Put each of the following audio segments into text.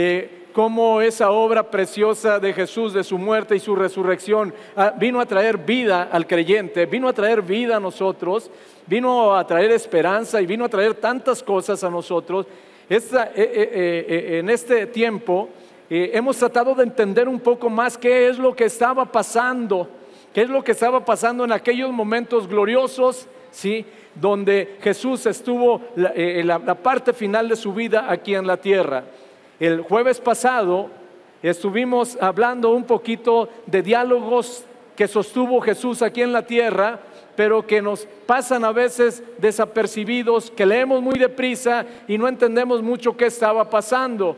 eh, cómo esa obra preciosa de Jesús, de su muerte y su resurrección, ah, vino a traer vida al creyente, vino a traer vida a nosotros, vino a traer esperanza y vino a traer tantas cosas a nosotros. Eh, eh, en este tiempo hemos tratado de entender un poco más qué es lo que estaba pasando, qué es lo que estaba pasando en aquellos momentos gloriosos, ¿sí? donde Jesús estuvo la parte final de su vida aquí en la tierra. El jueves pasado estuvimos hablando un poquito de diálogos que sostuvo Jesús aquí en la tierra, pero que nos pasan a veces desapercibidos, que leemos muy deprisa y no entendemos mucho qué estaba pasando.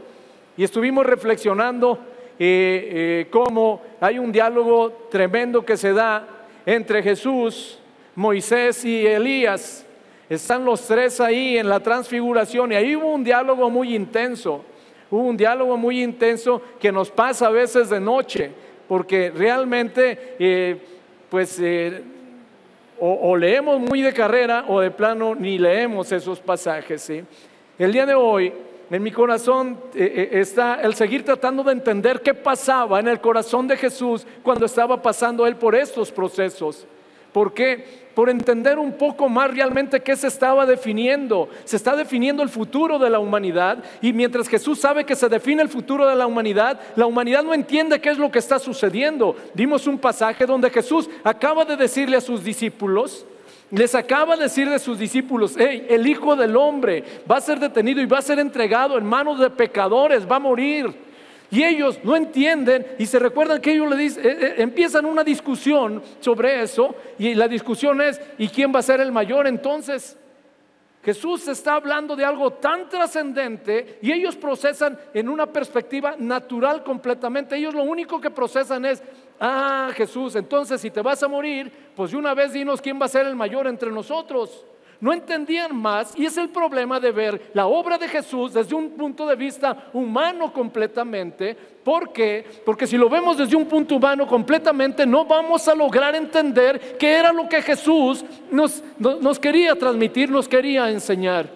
Y estuvimos reflexionando eh, eh, cómo hay un diálogo tremendo que se da entre Jesús, Moisés y Elías. Están los tres ahí en la transfiguración y ahí hubo un diálogo muy intenso. Hubo un diálogo muy intenso que nos pasa a veces de noche, porque realmente, eh, pues, eh, o, leemos muy de carrera o de plano ni leemos esos pasajes. El día de hoy, en mi corazón eh, está el seguir tratando de entender qué pasaba en el corazón de Jesús cuando estaba pasando él por estos procesos. ¿Por qué? Por entender un poco más realmente qué se estaba definiendo. Se está definiendo el futuro de la humanidad y mientras Jesús sabe que se define el futuro de la humanidad, la humanidad no entiende qué es lo que está sucediendo. Dimos un pasaje donde Jesús acaba de decirle a sus discípulos, les acaba de decir de sus discípulos, el Hijo del Hombre va a ser detenido y va a ser entregado en manos de pecadores, va a morir. Y ellos no entienden y se recuerdan que ellos le dicen, eh, eh, empiezan una discusión sobre eso y la discusión es, ¿y quién va a ser el mayor entonces? Jesús está hablando de algo tan trascendente y ellos procesan en una perspectiva natural completamente. Ellos lo único que procesan es, ah, Jesús, entonces si te vas a morir, pues de una vez dinos quién va a ser el mayor entre nosotros no entendían más y es el problema de ver la obra de Jesús desde un punto de vista humano completamente. ¿Por qué? Porque si lo vemos desde un punto humano completamente, no vamos a lograr entender qué era lo que Jesús nos, nos quería transmitir, nos quería enseñar.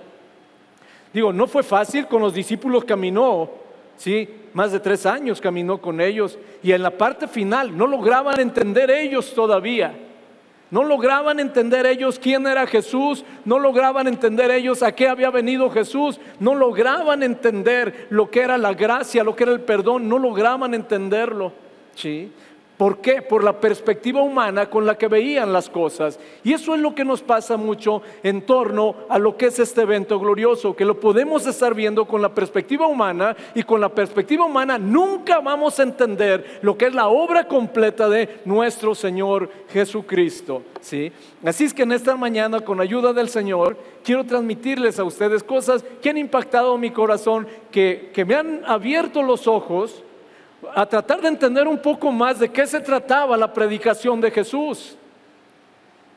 Digo, no fue fácil, con los discípulos caminó, ¿sí? Más de tres años caminó con ellos y en la parte final no lograban entender ellos todavía. No lograban entender ellos quién era Jesús, no lograban entender ellos a qué había venido Jesús, no lograban entender lo que era la gracia, lo que era el perdón, no lograban entenderlo. ¿sí? ¿Por qué? Por la perspectiva humana con la que veían las cosas. Y eso es lo que nos pasa mucho en torno a lo que es este evento glorioso, que lo podemos estar viendo con la perspectiva humana y con la perspectiva humana nunca vamos a entender lo que es la obra completa de nuestro Señor Jesucristo. ¿sí? Así es que en esta mañana, con ayuda del Señor, quiero transmitirles a ustedes cosas que han impactado mi corazón, que, que me han abierto los ojos a tratar de entender un poco más de qué se trataba la predicación de Jesús.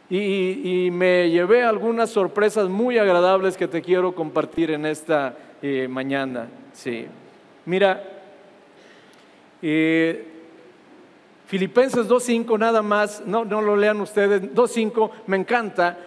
Y, me llevé algunas sorpresas muy agradables que te quiero compartir en esta eh, mañana. Sí. Mira, eh, Filipenses 2.5 nada más, no, no lo lean ustedes, 2.5 me encanta.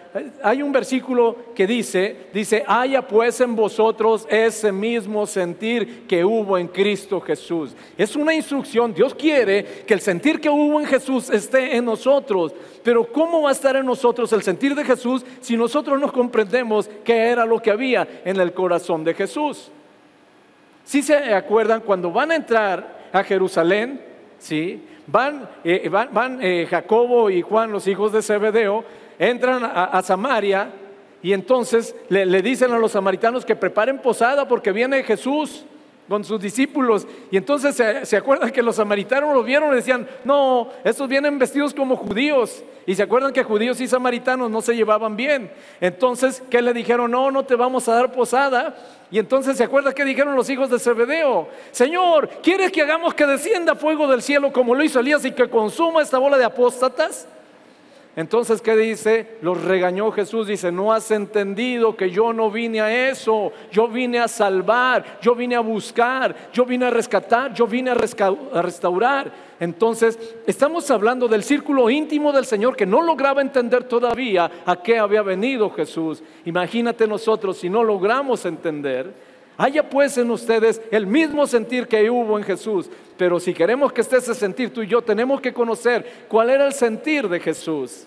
Hay un versículo que dice, dice, haya pues en vosotros ese mismo sentir que hubo en Cristo Jesús. Es una instrucción, Dios quiere que el sentir que hubo en Jesús esté en nosotros. Pero ¿cómo va a estar en nosotros el sentir de Jesús si nosotros no comprendemos qué era lo que había en el corazón de Jesús? Si se acuerdan cuando van a entrar a Jerusalén, ¿sí? Van, eh, van, eh, Jacobo y Juan, los hijos de Zebedeo, entran a, Samaria y entonces le, le, dicen a los samaritanos que preparen posada porque viene Jesús con sus discípulos. Y entonces se, acuerdan que los samaritanos lo vieron y decían, no, estos vienen vestidos como judíos. Y se acuerdan que judíos y samaritanos no se llevaban bien. Entonces, ¿qué le dijeron? No, no te vamos a dar posada. Y entonces se acuerda que dijeron los hijos de Zebedeo, Señor, ¿quieres que hagamos que descienda fuego del cielo como lo hizo Elías y que consuma esta bola de apóstatas? Entonces, ¿qué dice? Los regañó Jesús, dice, no has entendido que yo no vine a eso, yo vine a salvar, yo vine a buscar, yo vine a rescatar, yo vine a, restaurar. Entonces, estamos hablando del círculo íntimo del Señor que no lograba entender todavía a qué había venido Jesús. Imagínate nosotros si no logramos entender Haya pues en ustedes el mismo sentir que hubo en Jesús. Pero si queremos que esté ese sentir, tú y yo tenemos que conocer cuál era el sentir de Jesús.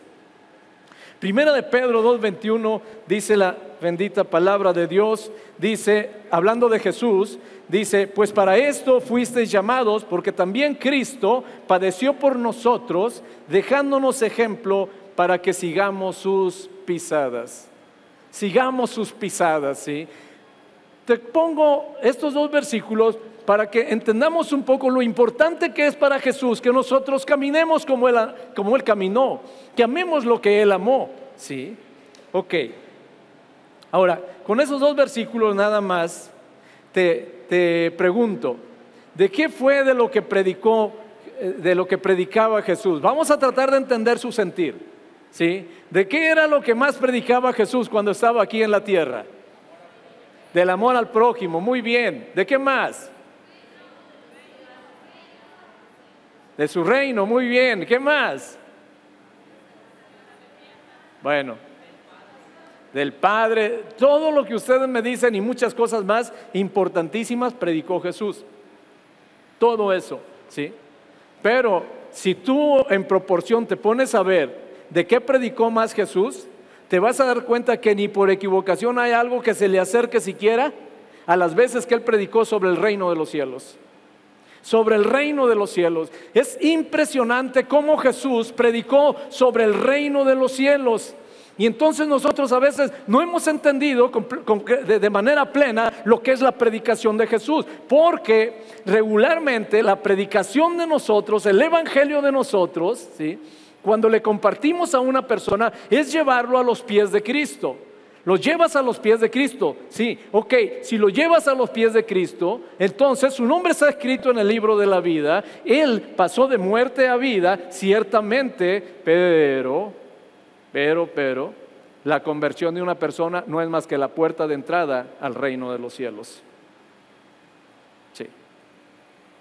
Primera de Pedro 2.21 dice la bendita palabra de Dios, dice, hablando de Jesús, dice, pues para esto fuisteis llamados, porque también Cristo padeció por nosotros, dejándonos ejemplo para que sigamos sus pisadas. Sigamos sus pisadas, ¿sí? Te pongo estos dos versículos para que entendamos un poco lo importante que es para Jesús que nosotros caminemos como Él, como él caminó, que amemos lo que Él amó. ¿Sí? Ok. Ahora, con esos dos versículos nada más, te, te pregunto, ¿de qué fue de lo que predicó, eh, de lo que predicaba Jesús? Vamos a tratar de entender su sentir. ¿Sí? ¿De qué era lo que más predicaba Jesús cuando estaba aquí en la tierra? Del amor al prójimo, muy bien. ¿De qué más? De su reino, muy bien. ¿Qué más? Bueno, del Padre, todo lo que ustedes me dicen y muchas cosas más importantísimas predicó Jesús. Todo eso, ¿sí? Pero si tú en proporción te pones a ver de qué predicó más Jesús, te vas a dar cuenta que ni por equivocación hay algo que se le acerque siquiera a las veces que él predicó sobre el reino de los cielos. Sobre el reino de los cielos. Es impresionante cómo Jesús predicó sobre el reino de los cielos. Y entonces nosotros a veces no hemos entendido de manera plena lo que es la predicación de Jesús, porque regularmente la predicación de nosotros, el evangelio de nosotros, ¿sí? Cuando le compartimos a una persona es llevarlo a los pies de Cristo. Lo llevas a los pies de Cristo. Sí, ok, si lo llevas a los pies de Cristo, entonces su nombre está escrito en el libro de la vida. Él pasó de muerte a vida, ciertamente, pero, pero, pero, la conversión de una persona no es más que la puerta de entrada al reino de los cielos.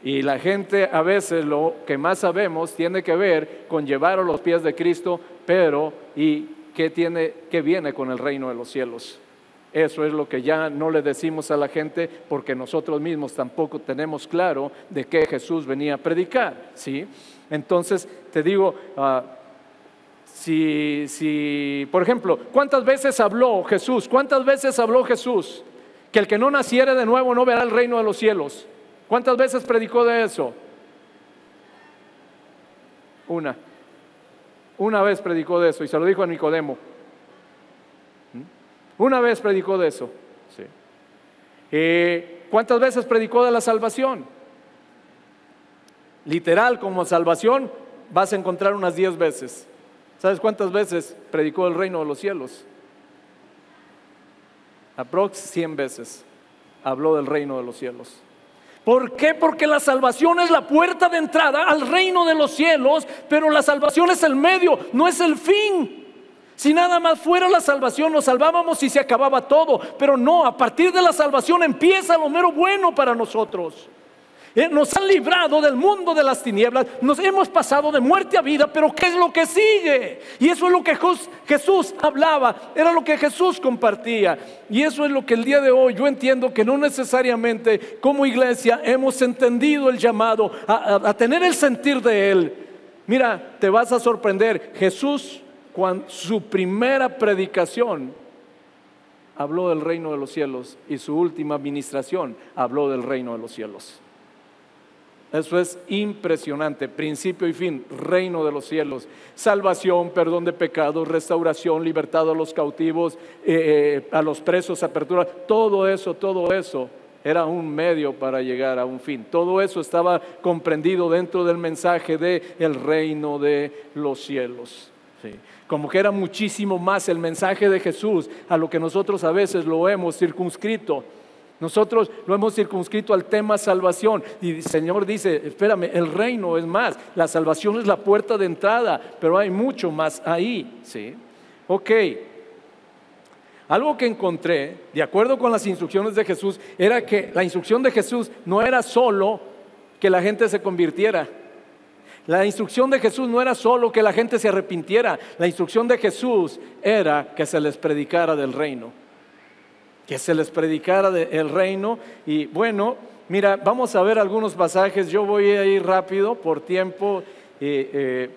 Y la gente a veces lo que más sabemos tiene que ver con llevar a los pies de Cristo, pero ¿y qué tiene qué viene con el reino de los cielos? Eso es lo que ya no le decimos a la gente porque nosotros mismos tampoco tenemos claro de qué Jesús venía a predicar, ¿sí? Entonces, te digo, ah, si, si, por ejemplo, ¿cuántas veces habló Jesús? ¿Cuántas veces habló Jesús? Que el que no naciere de nuevo no verá el reino de los cielos. ¿Cuántas veces predicó de eso? Una. Una vez predicó de eso y se lo dijo a Nicodemo. ¿Mm? Una vez predicó de eso. Sí. Eh, ¿Cuántas veces predicó de la salvación? Literal, como salvación, vas a encontrar unas diez veces. ¿Sabes cuántas veces predicó el reino de los cielos? Aprox 100 veces habló del reino de los cielos. ¿Por qué? Porque la salvación es la puerta de entrada al reino de los cielos, pero la salvación es el medio, no es el fin. Si nada más fuera la salvación, nos salvábamos y se acababa todo, pero no, a partir de la salvación empieza lo mero bueno para nosotros. Eh, nos han librado del mundo de las tinieblas, nos hemos pasado de muerte a vida, pero ¿qué es lo que sigue? Y eso es lo que Jesús hablaba, era lo que Jesús compartía. Y eso es lo que el día de hoy yo entiendo que no necesariamente como iglesia hemos entendido el llamado a, tener el sentir de Él. Mira, te vas a sorprender, Jesús, cuando su primera predicación habló del reino de los cielos y su última administración habló del reino de los cielos. Eso es impresionante, principio y fin, reino de los cielos, salvación, perdón de pecados, restauración, libertad a los cautivos, eh, eh, a los presos, apertura, todo eso, todo eso era un medio para llegar a un fin. Todo eso estaba comprendido dentro del mensaje de el reino de los cielos. Como que era muchísimo más el mensaje de Jesús a lo que nosotros a veces lo hemos circunscrito nosotros lo hemos circunscrito al tema salvación y el Señor dice, espérame, el reino es más, la salvación es la puerta de entrada, pero hay mucho más ahí, ¿sí? Ok. Algo que encontré, de acuerdo con las instrucciones de Jesús, era que la instrucción de Jesús no era solo que la gente se convirtiera. La instrucción de Jesús no era solo que la gente se arrepintiera. La instrucción de Jesús era que se les predicara del reino que se les predicara el reino. Y bueno, mira, vamos a ver algunos pasajes, yo voy a ir rápido por tiempo. Eh, eh,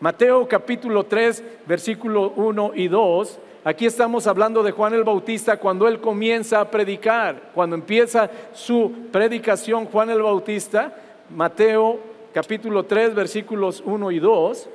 Mateo capítulo 3, versículo 1 y 2. Aquí estamos hablando de Juan el Bautista cuando él comienza a predicar, cuando empieza su predicación Juan el Bautista, Mateo capítulo 3, versículos 1 y 2.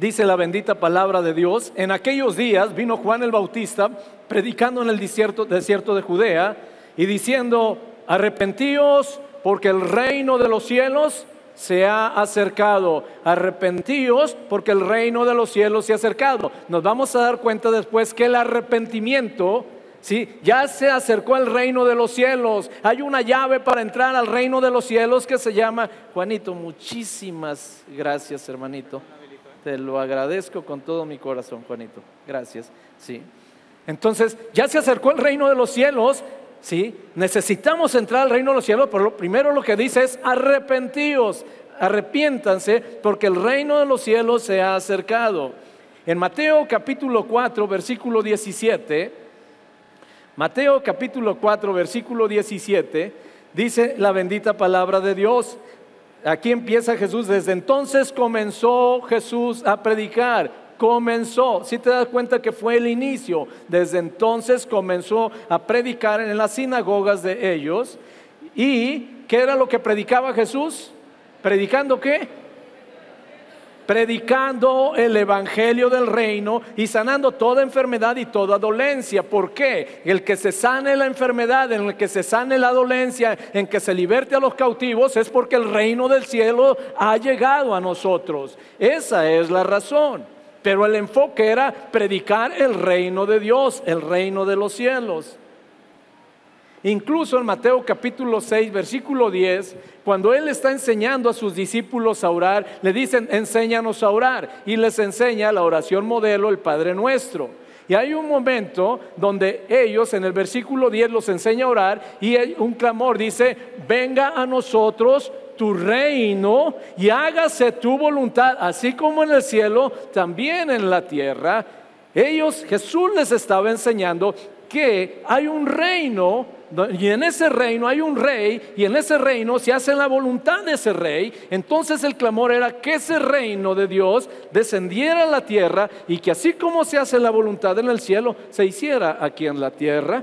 Dice la bendita palabra de Dios, en aquellos días vino Juan el Bautista predicando en el desierto, desierto de Judea y diciendo, arrepentíos porque el reino de los cielos se ha acercado. Arrepentíos porque el reino de los cielos se ha acercado. Nos vamos a dar cuenta después que el arrepentimiento ¿sí? Ya se acercó al reino de los cielos. Hay una llave para entrar al reino de los cielos que se llama Juanito. Muchísimas gracias, hermanito. Te lo agradezco con todo mi corazón, Juanito. Gracias. Sí. Entonces, ya se acercó el reino de los cielos. Sí. Necesitamos entrar al reino de los cielos, pero lo primero lo que dice es arrepentíos, arrepiéntanse, porque el reino de los cielos se ha acercado. En Mateo capítulo 4, versículo 17, Mateo capítulo 4, versículo 17, dice la bendita palabra de Dios. Aquí empieza Jesús. Desde entonces comenzó Jesús a predicar. Comenzó. Si te das cuenta que fue el inicio. Desde entonces comenzó a predicar en las sinagogas de ellos. ¿Y qué era lo que predicaba Jesús? ¿Predicando qué? Predicando el Evangelio del reino y sanando toda enfermedad y toda dolencia. ¿Por qué? El que se sane la enfermedad, en el que se sane la dolencia, en que se liberte a los cautivos, es porque el reino del cielo ha llegado a nosotros. Esa es la razón. Pero el enfoque era predicar el reino de Dios, el reino de los cielos. Incluso en Mateo capítulo 6, versículo 10, cuando Él está enseñando a sus discípulos a orar, le dicen, enséñanos a orar. Y les enseña la oración modelo, el Padre Nuestro. Y hay un momento donde ellos en el versículo 10 los enseña a orar y un clamor dice, venga a nosotros tu reino y hágase tu voluntad, así como en el cielo, también en la tierra. Ellos, Jesús les estaba enseñando que hay un reino y en ese reino hay un rey y en ese reino se hace la voluntad de ese rey. Entonces el clamor era que ese reino de Dios descendiera a la tierra y que así como se hace la voluntad en el cielo, se hiciera aquí en la tierra.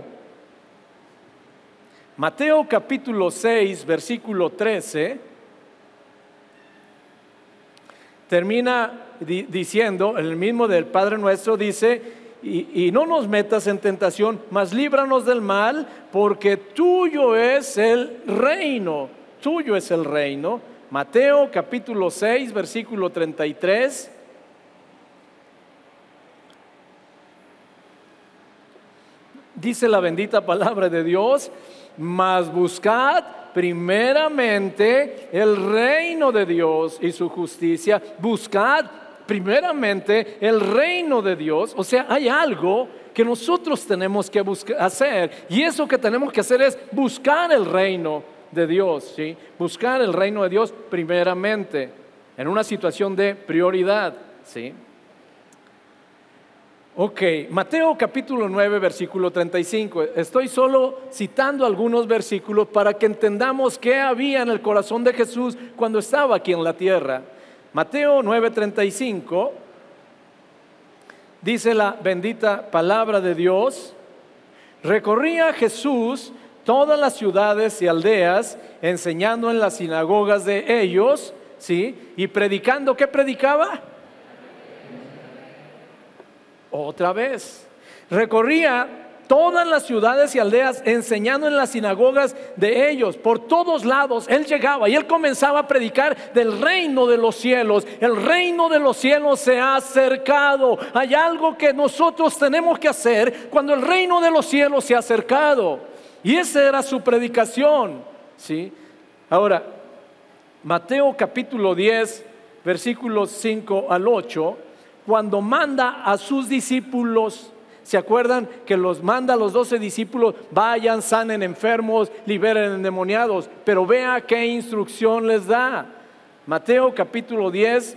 Mateo capítulo 6, versículo 13, termina diciendo, el mismo del Padre nuestro dice, y, no nos metas en tentación, mas líbranos del mal, porque tuyo es el reino, tuyo es el reino. Mateo capítulo 6, versículo 33. Dice la bendita palabra de Dios, mas buscad primeramente el reino de Dios y su justicia, buscad primeramente el reino de Dios, o sea, hay algo que nosotros tenemos que hacer y eso que tenemos que hacer es buscar el reino de Dios, ¿sí? Buscar el reino de Dios primeramente en una situación de prioridad, ¿sí? Ok, Mateo capítulo 9, versículo 35. Estoy solo citando algunos versículos para que entendamos qué había en el corazón de Jesús cuando estaba aquí en la tierra. Mateo 9:35 dice la bendita palabra de Dios, recorría Jesús todas las ciudades y aldeas, enseñando en las sinagogas de ellos, ¿sí? Y predicando, ¿qué predicaba? Otra vez. Recorría todas las ciudades y aldeas, enseñando en las sinagogas de ellos. Por todos lados Él llegaba y Él comenzaba a predicar del reino de los cielos. El reino de los cielos se ha acercado. Hay algo que nosotros tenemos que hacer cuando el reino de los cielos se ha acercado. Y esa era su predicación. ¿sí? Ahora, Mateo capítulo 10, versículos 5 al 8, cuando manda a sus discípulos ¿Se acuerdan que los manda a los doce discípulos? Vayan, sanen enfermos, liberen endemoniados. Pero vea qué instrucción les da. Mateo capítulo 10,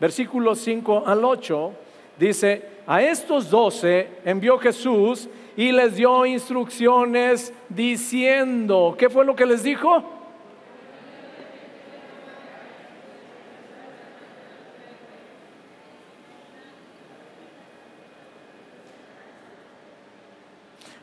versículos 5 al 8, dice, a estos doce envió Jesús y les dio instrucciones diciendo, ¿qué fue lo que les dijo?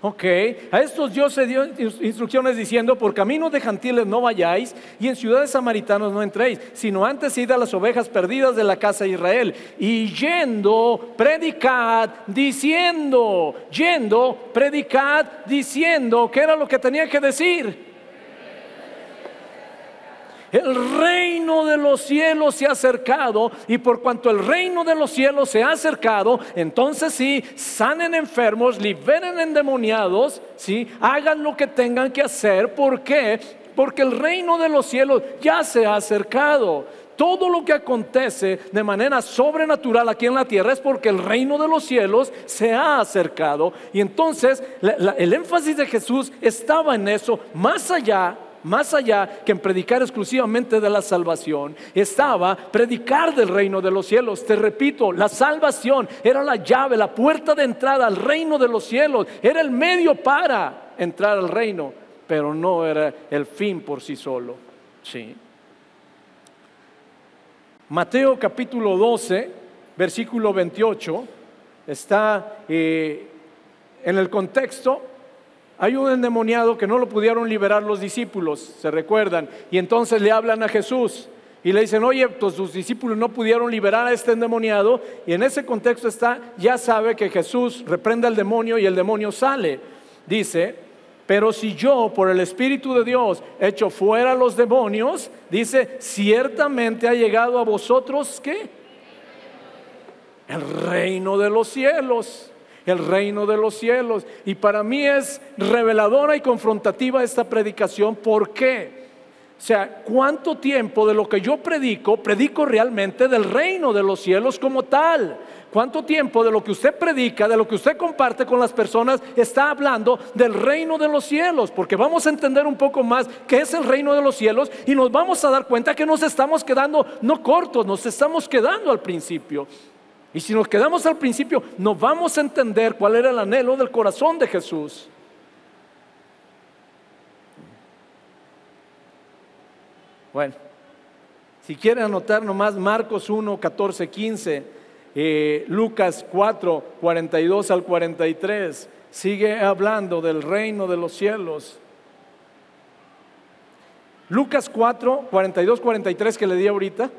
Ok, a estos Dios se dio instrucciones diciendo, por caminos de gentiles no vayáis y en ciudades samaritanos no entréis, sino antes id a las ovejas perdidas de la casa de Israel. Y yendo, predicad diciendo, yendo, predicad diciendo, ¿qué era lo que tenía que decir? El reino de los cielos se ha acercado y por cuanto el reino de los cielos se ha acercado, entonces sí, sanen enfermos, liberen endemoniados, sí, hagan lo que tengan que hacer. ¿Por qué? Porque el reino de los cielos ya se ha acercado. Todo lo que acontece de manera sobrenatural aquí en la tierra es porque el reino de los cielos se ha acercado. Y entonces el énfasis de Jesús estaba en eso, más allá más allá que en predicar exclusivamente de la salvación, estaba predicar del reino de los cielos. Te repito, la salvación era la llave, la puerta de entrada al reino de los cielos, era el medio para entrar al reino, pero no era el fin por sí solo. Sí. Mateo capítulo 12, versículo 28, está eh, en el contexto hay un endemoniado que no lo pudieron liberar los discípulos, se recuerdan, y entonces le hablan a Jesús y le dicen, oye, pues tus discípulos no pudieron liberar a este endemoniado, y en ese contexto está, ya sabe que Jesús reprende al demonio y el demonio sale. Dice, pero si yo por el Espíritu de Dios echo fuera los demonios, dice, ciertamente ha llegado a vosotros, ¿qué? El reino de los cielos el reino de los cielos. Y para mí es reveladora y confrontativa esta predicación. ¿Por qué? O sea, ¿cuánto tiempo de lo que yo predico, predico realmente del reino de los cielos como tal? ¿Cuánto tiempo de lo que usted predica, de lo que usted comparte con las personas, está hablando del reino de los cielos? Porque vamos a entender un poco más qué es el reino de los cielos y nos vamos a dar cuenta que nos estamos quedando no cortos, nos estamos quedando al principio. Y si nos quedamos al principio, no vamos a entender cuál era el anhelo del corazón de Jesús. Bueno, si quieren anotar nomás Marcos 1, 14, 15, Lucas 4, 42 al 43, sigue hablando del reino de los cielos. Lucas 4, 42, 43 que le di ahorita.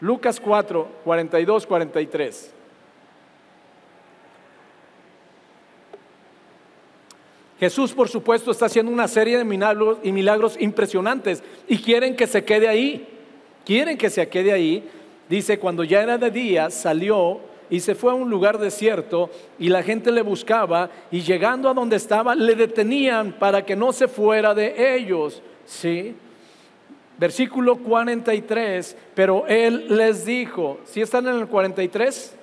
Lucas 4, 42, 43. Jesús, por supuesto, está haciendo una serie de milagros, y milagros impresionantes y quieren que se quede ahí. Quieren que se quede ahí. Dice, cuando ya era de día, salió y se fue a un lugar desierto y la gente le buscaba y llegando a donde estaba le detenían para que no se fuera de ellos. ¿Sí? Versículo 43, pero él les dijo, si están en el 43?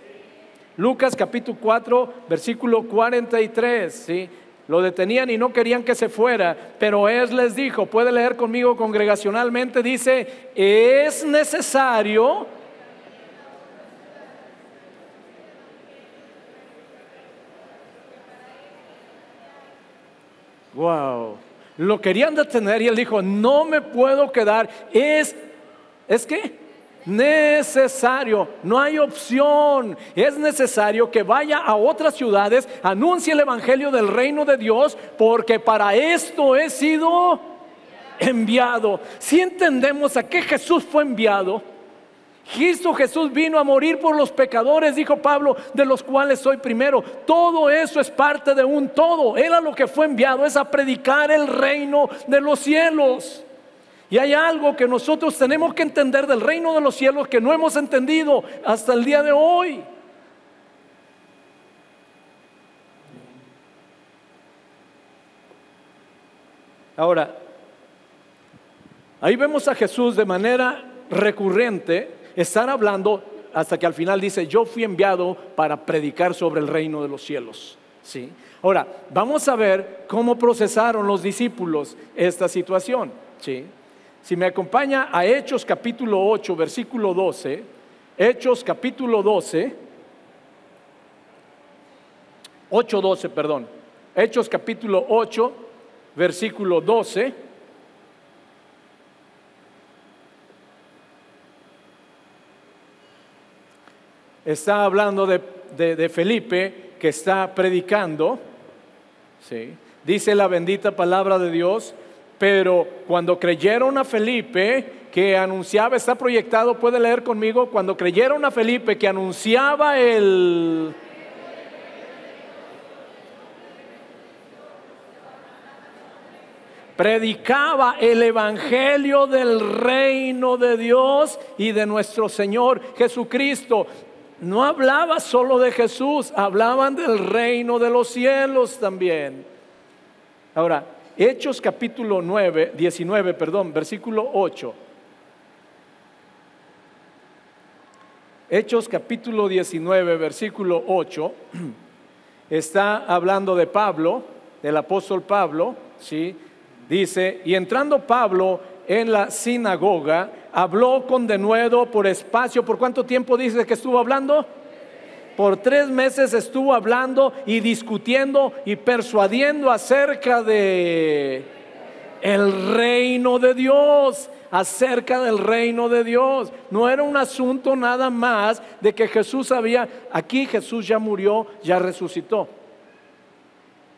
Lucas capítulo 4, versículo 43, ¿sí? Lo detenían y no querían que se fuera, pero él les dijo, puede leer conmigo congregacionalmente, dice, es necesario Wow. Lo querían detener y él dijo, no me puedo quedar. Es, ¿es qué? Necesario, no hay opción. Es necesario que vaya a otras ciudades, anuncie el Evangelio del reino de Dios, porque para esto he sido enviado. Si entendemos a qué Jesús fue enviado, Cristo Jesús vino a morir por los pecadores, dijo Pablo, de los cuales soy primero. Todo eso es parte de un todo. Él a lo que fue enviado es a predicar el reino de los cielos. Y hay algo que nosotros tenemos que entender del reino de los cielos que no hemos entendido hasta el día de hoy. Ahora, ahí vemos a Jesús de manera recurrente estar hablando hasta que al final dice, yo fui enviado para predicar sobre el reino de los cielos. ¿Sí? Ahora, vamos a ver cómo procesaron los discípulos esta situación. ¿Sí? Si me acompaña a Hechos capítulo 8, versículo 12, Hechos capítulo 12, 8.12, perdón. Hechos capítulo 8, versículo 12. Está hablando de, Felipe que está predicando. ¿sí? Dice la bendita palabra de Dios. Pero cuando creyeron a Felipe que anunciaba, está proyectado, puede leer conmigo, cuando creyeron a Felipe que anunciaba el predicaba el Evangelio del reino de Dios y de nuestro Señor Jesucristo. No hablaba solo de Jesús, hablaban del reino de los cielos también. Ahora, Hechos capítulo 9, 19, perdón, versículo 8. Hechos capítulo 19, versículo 8, está hablando de Pablo, del apóstol Pablo, ¿sí? Dice, y entrando Pablo en la sinagoga, habló con denuedo por espacio. ¿Por cuánto tiempo dice que estuvo hablando? Por tres meses estuvo hablando y discutiendo y persuadiendo acerca de el reino de Dios, acerca del reino de Dios. No era un asunto nada más de que Jesús había, aquí Jesús ya murió, ya resucitó.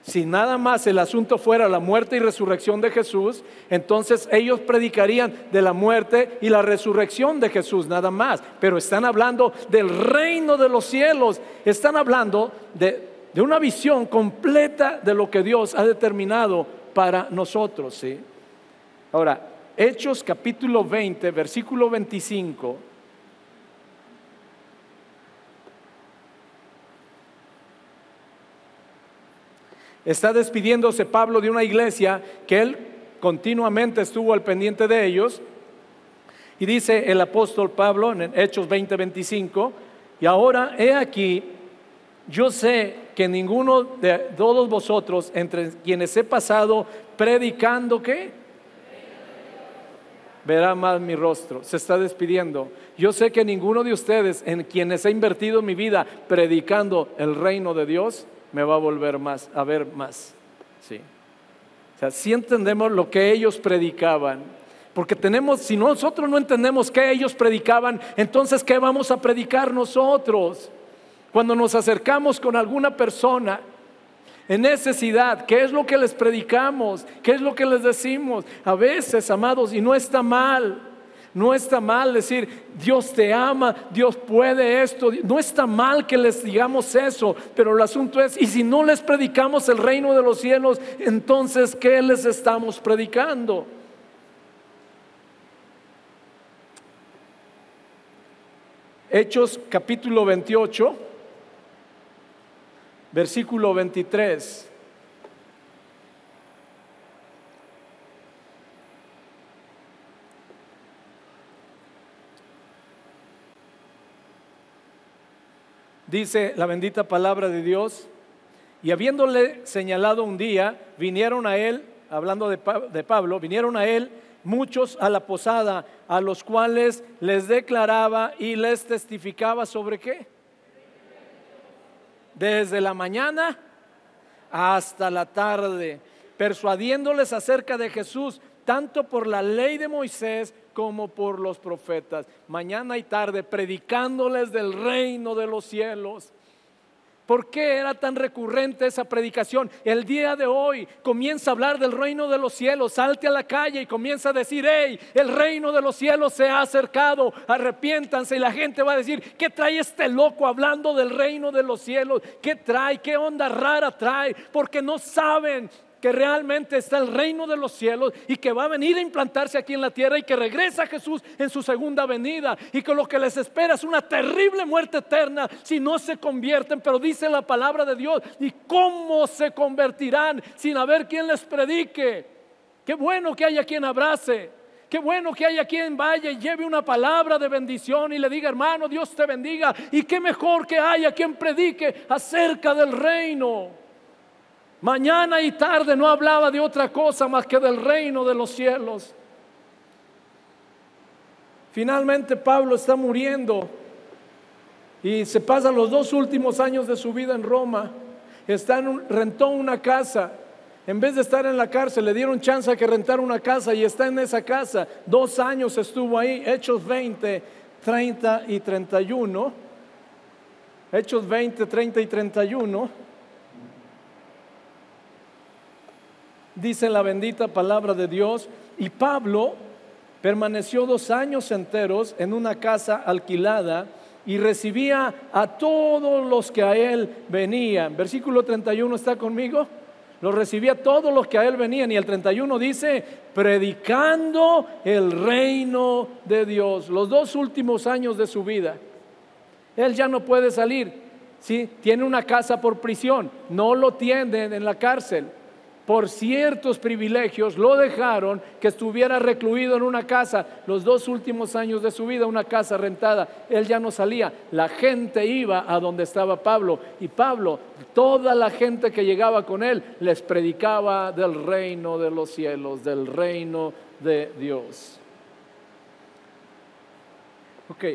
Si nada más el asunto fuera la muerte y resurrección de Jesús, entonces ellos predicarían de la muerte y la resurrección de Jesús, nada más. Pero están hablando del reino de los cielos, están hablando de, una visión completa de lo que Dios ha determinado para nosotros. ¿sí? Ahora, Hechos capítulo 20, versículo 25 Está despidiéndose Pablo de una iglesia que él continuamente estuvo al pendiente de ellos. Y dice el apóstol Pablo en Hechos 20:25, y ahora he aquí, yo sé que ninguno de todos vosotros, entre quienes he pasado predicando, ¿qué? Verá más mi rostro. Se está despidiendo. Yo sé que ninguno de ustedes, en quienes he invertido mi vida predicando el reino de Dios, me va a volver más, a ver más. Sí. O sea, si entendemos lo que ellos predicaban, porque tenemos, si nosotros no entendemos qué ellos predicaban, entonces ¿qué vamos a predicar nosotros? Cuando nos acercamos con alguna persona en necesidad, ¿qué es lo que les predicamos? ¿Qué es lo que les decimos? A veces, amados, y no está mal, no está mal decir, Dios te ama, Dios puede esto. No está mal que les digamos eso, pero el asunto es, y si no les predicamos el reino de los cielos, entonces, ¿qué les estamos predicando? Hechos capítulo 28, versículo 23. Dice la bendita palabra de Dios, y habiéndole señalado un día, vinieron a él, hablando de, Pablo, vinieron a él muchos a la posada, a los cuales les declaraba y les testificaba sobre qué. Desde la mañana hasta la tarde, persuadiéndoles acerca de Jesús, tanto por la ley de Moisés como por los profetas, mañana y tarde, predicándoles del reino de los cielos. ¿Por qué era tan recurrente esa predicación? El día de hoy comienza a hablar del reino de los cielos, salte a la calle y comienza a decir, hey, el reino de los cielos se ha acercado, arrepiéntanse y la gente va a decir, ¿qué trae este loco hablando del reino de los cielos? ¿Qué trae? ¿Qué onda rara trae? Porque no saben que realmente está el reino de los cielos y que va a venir a implantarse aquí en la tierra y que regresa Jesús en su segunda venida y que lo que les espera es una terrible muerte eterna si no se convierten, pero dice la palabra de Dios, ¿y cómo se convertirán sin haber quien les predique? Qué bueno que haya quien abrace. Qué bueno que haya quien vaya y lleve una palabra de bendición y le diga, hermano, Dios te bendiga. Y qué mejor que haya quien predique acerca del reino. Mañana y tarde no hablaba de otra cosa más que del reino de los cielos. Finalmente Pablo está muriendo y se pasa los dos últimos años de su vida en Roma. está rentó una casa. En vez de estar en la cárcel, le dieron chance a que rentara una casa y está en esa casa. Dos años estuvo ahí, Hechos 20, 30 y 31. Hechos 20, 30 y 31. Dice la bendita palabra de Dios. Y Pablo permaneció dos años enteros en una casa alquilada y recibía a todos los que a él venían. Versículo 31 está conmigo. Los recibía a todos los que a él venían. Y el 31 dice, predicando el reino de Dios. Los dos últimos años de su vida. Él ya no puede salir. ¿sí? Tiene una casa por prisión. No lo tienen en la cárcel por ciertos privilegios, lo dejaron que estuviera recluido en una casa los dos últimos años de su vida, una casa rentada. Él ya no salía, la gente iba a donde estaba Pablo y Pablo, toda la gente que llegaba con él, les predicaba del reino de los cielos, del reino de Dios. Ok,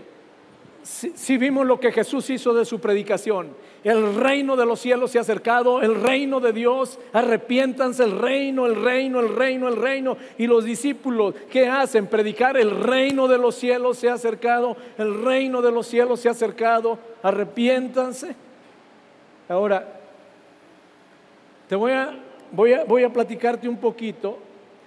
si, vimos lo que Jesús hizo de su predicación. El reino de los cielos se ha acercado, el reino de Dios, arrepiéntanse, el reino, el reino, el reino, el reino. Y los discípulos, ¿qué hacen? Predicar, el reino de los cielos se ha acercado, el reino de los cielos se ha acercado, arrepiéntanse. Ahora, te voy a, voy a, voy a platicarte un poquito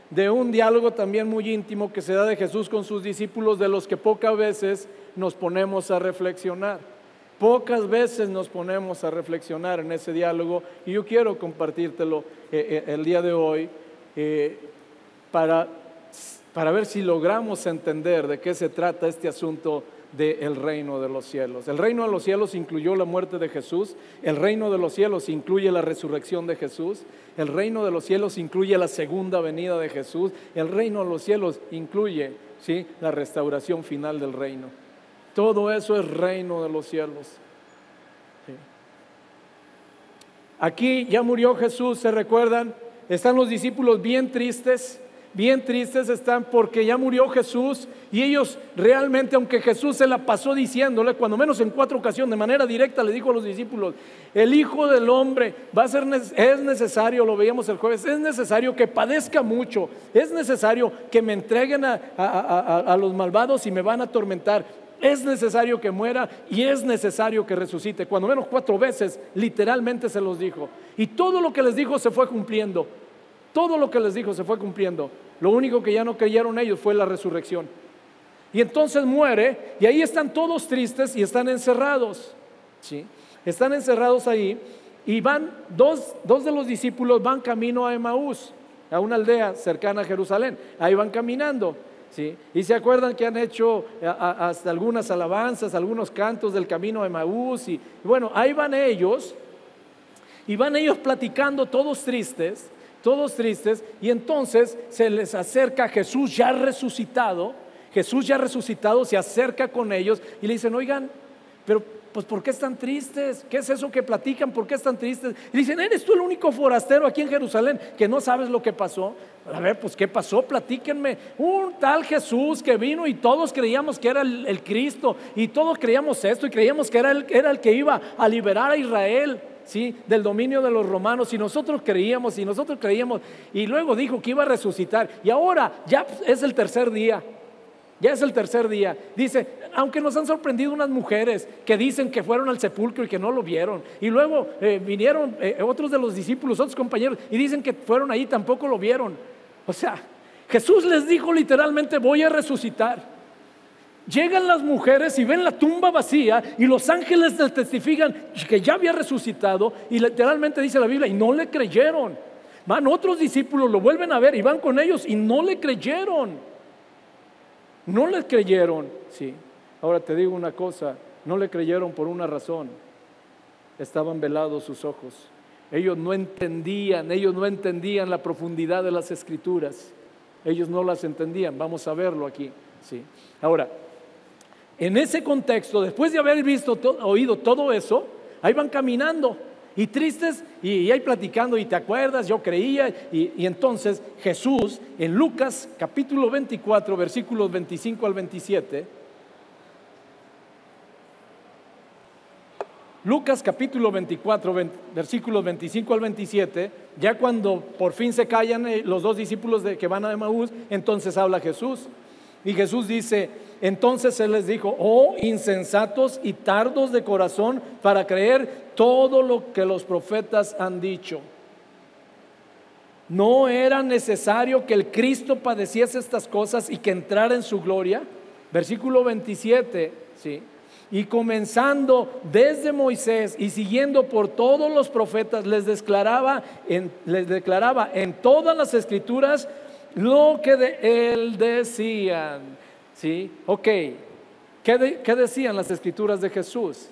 de un diálogo también muy íntimo que se da de Jesús con sus discípulos, de los que pocas veces nos ponemos a reflexionar. Pocas veces nos ponemos a reflexionar en ese diálogo y yo quiero compartírtelo eh, eh, el día de hoy eh, para, para ver si logramos entender de qué se trata este asunto del reino de los cielos. El reino de los cielos incluyó la muerte de Jesús, el reino de los cielos incluye la resurrección de Jesús, el reino de los cielos incluye la segunda venida de Jesús, el reino de los cielos incluye ¿sí? la restauración final del reino. Todo eso es reino de los cielos. Aquí ya murió Jesús, ¿se recuerdan? Están los discípulos bien tristes, bien tristes están porque ya murió Jesús y ellos realmente, aunque Jesús se la pasó diciéndole, cuando menos en cuatro ocasiones, de manera directa le dijo a los discípulos, el Hijo del Hombre va a ser, es necesario, lo veíamos el jueves, es necesario que padezca mucho, es necesario que me entreguen a, a los malvados y me van a atormentar, es necesario que muera y es necesario que resucite. Cuando menos cuatro veces, literalmente se los dijo. Y todo lo que les dijo se fue cumpliendo. Todo lo que les dijo se fue cumpliendo. Lo único que ya no creyeron ellos fue la resurrección. Y entonces muere y ahí están todos tristes y están encerrados. ¿sí? Están encerrados ahí y van, dos, dos de los discípulos van camino a Emaús, a una aldea cercana a Jerusalén. Ahí van caminando. Y se acuerdan que han hecho eh, hasta algunas alabanzas, algunos cantos del camino de Maús. Y bueno, ahí van ellos. Y van ellos platicando todos tristes, todos tristes. Y entonces se les acerca Jesús ya resucitado. Jesús ya resucitado se acerca con ellos y le dicen, oigan, pero pues ¿por qué están tristes? ¿Qué es eso que platican? ¿Por qué están tristes? Y dicen, ¿eres tú el único forastero aquí en Jerusalén que no sabes lo que pasó? A ver, pues ¿qué pasó? Platíquenme. Un tal Jesús que vino y todos creíamos que era el, Cristo y todos creíamos esto y creíamos que era el, era el que iba a liberar a Israel. ¿Sí? del dominio de los romanos y nosotros creíamos y nosotros creíamos y luego dijo que iba a resucitar y ahora ya es el tercer día ya es el tercer día. Dice, aunque nos han sorprendido unas mujeres que dicen que fueron al sepulcro y que no lo vieron. Y luego eh, vinieron eh, otros de los discípulos, otros compañeros, y dicen que fueron ahí, tampoco lo vieron. O sea, Jesús les dijo literalmente, voy a resucitar. Llegan las mujeres y ven la tumba vacía y los ángeles les testifican que ya había resucitado y literalmente dice la Biblia, y no le creyeron. Van otros discípulos, lo vuelven a ver y van con ellos y no le creyeron. No le creyeron, sí. Ahora te digo una cosa, no le creyeron por una razón. Estaban velados sus ojos. Ellos no entendían, ellos no entendían la profundidad de las escrituras. Ellos no las entendían. Vamos a verlo aquí, sí. Ahora, en ese contexto, después de haber visto, oído todo eso, ahí van caminando y tristes y, ahí platicando y te acuerdas, yo creía y, entonces Jesús en Lucas capítulo 24 versículos 25 al 27 Lucas capítulo 24, versículos 25 al 27, ya cuando por fin se callan eh, los dos discípulos de, que van a Emaús, entonces habla Jesús. Y Jesús dice, entonces Él les dijo, oh insensatos y tardos de corazón para creer todo lo que los profetas han dicho. ¿No era necesario que el Cristo padeciese estas cosas y que entrara en su gloria? Versículo 27, ¿sí? Y comenzando desde Moisés y siguiendo por todos los profetas, les declaraba en, les declaraba en todas las escrituras lo que de él decían. ¿Sí? Ok. ¿Qué, ¿Qué decían las escrituras de Jesús?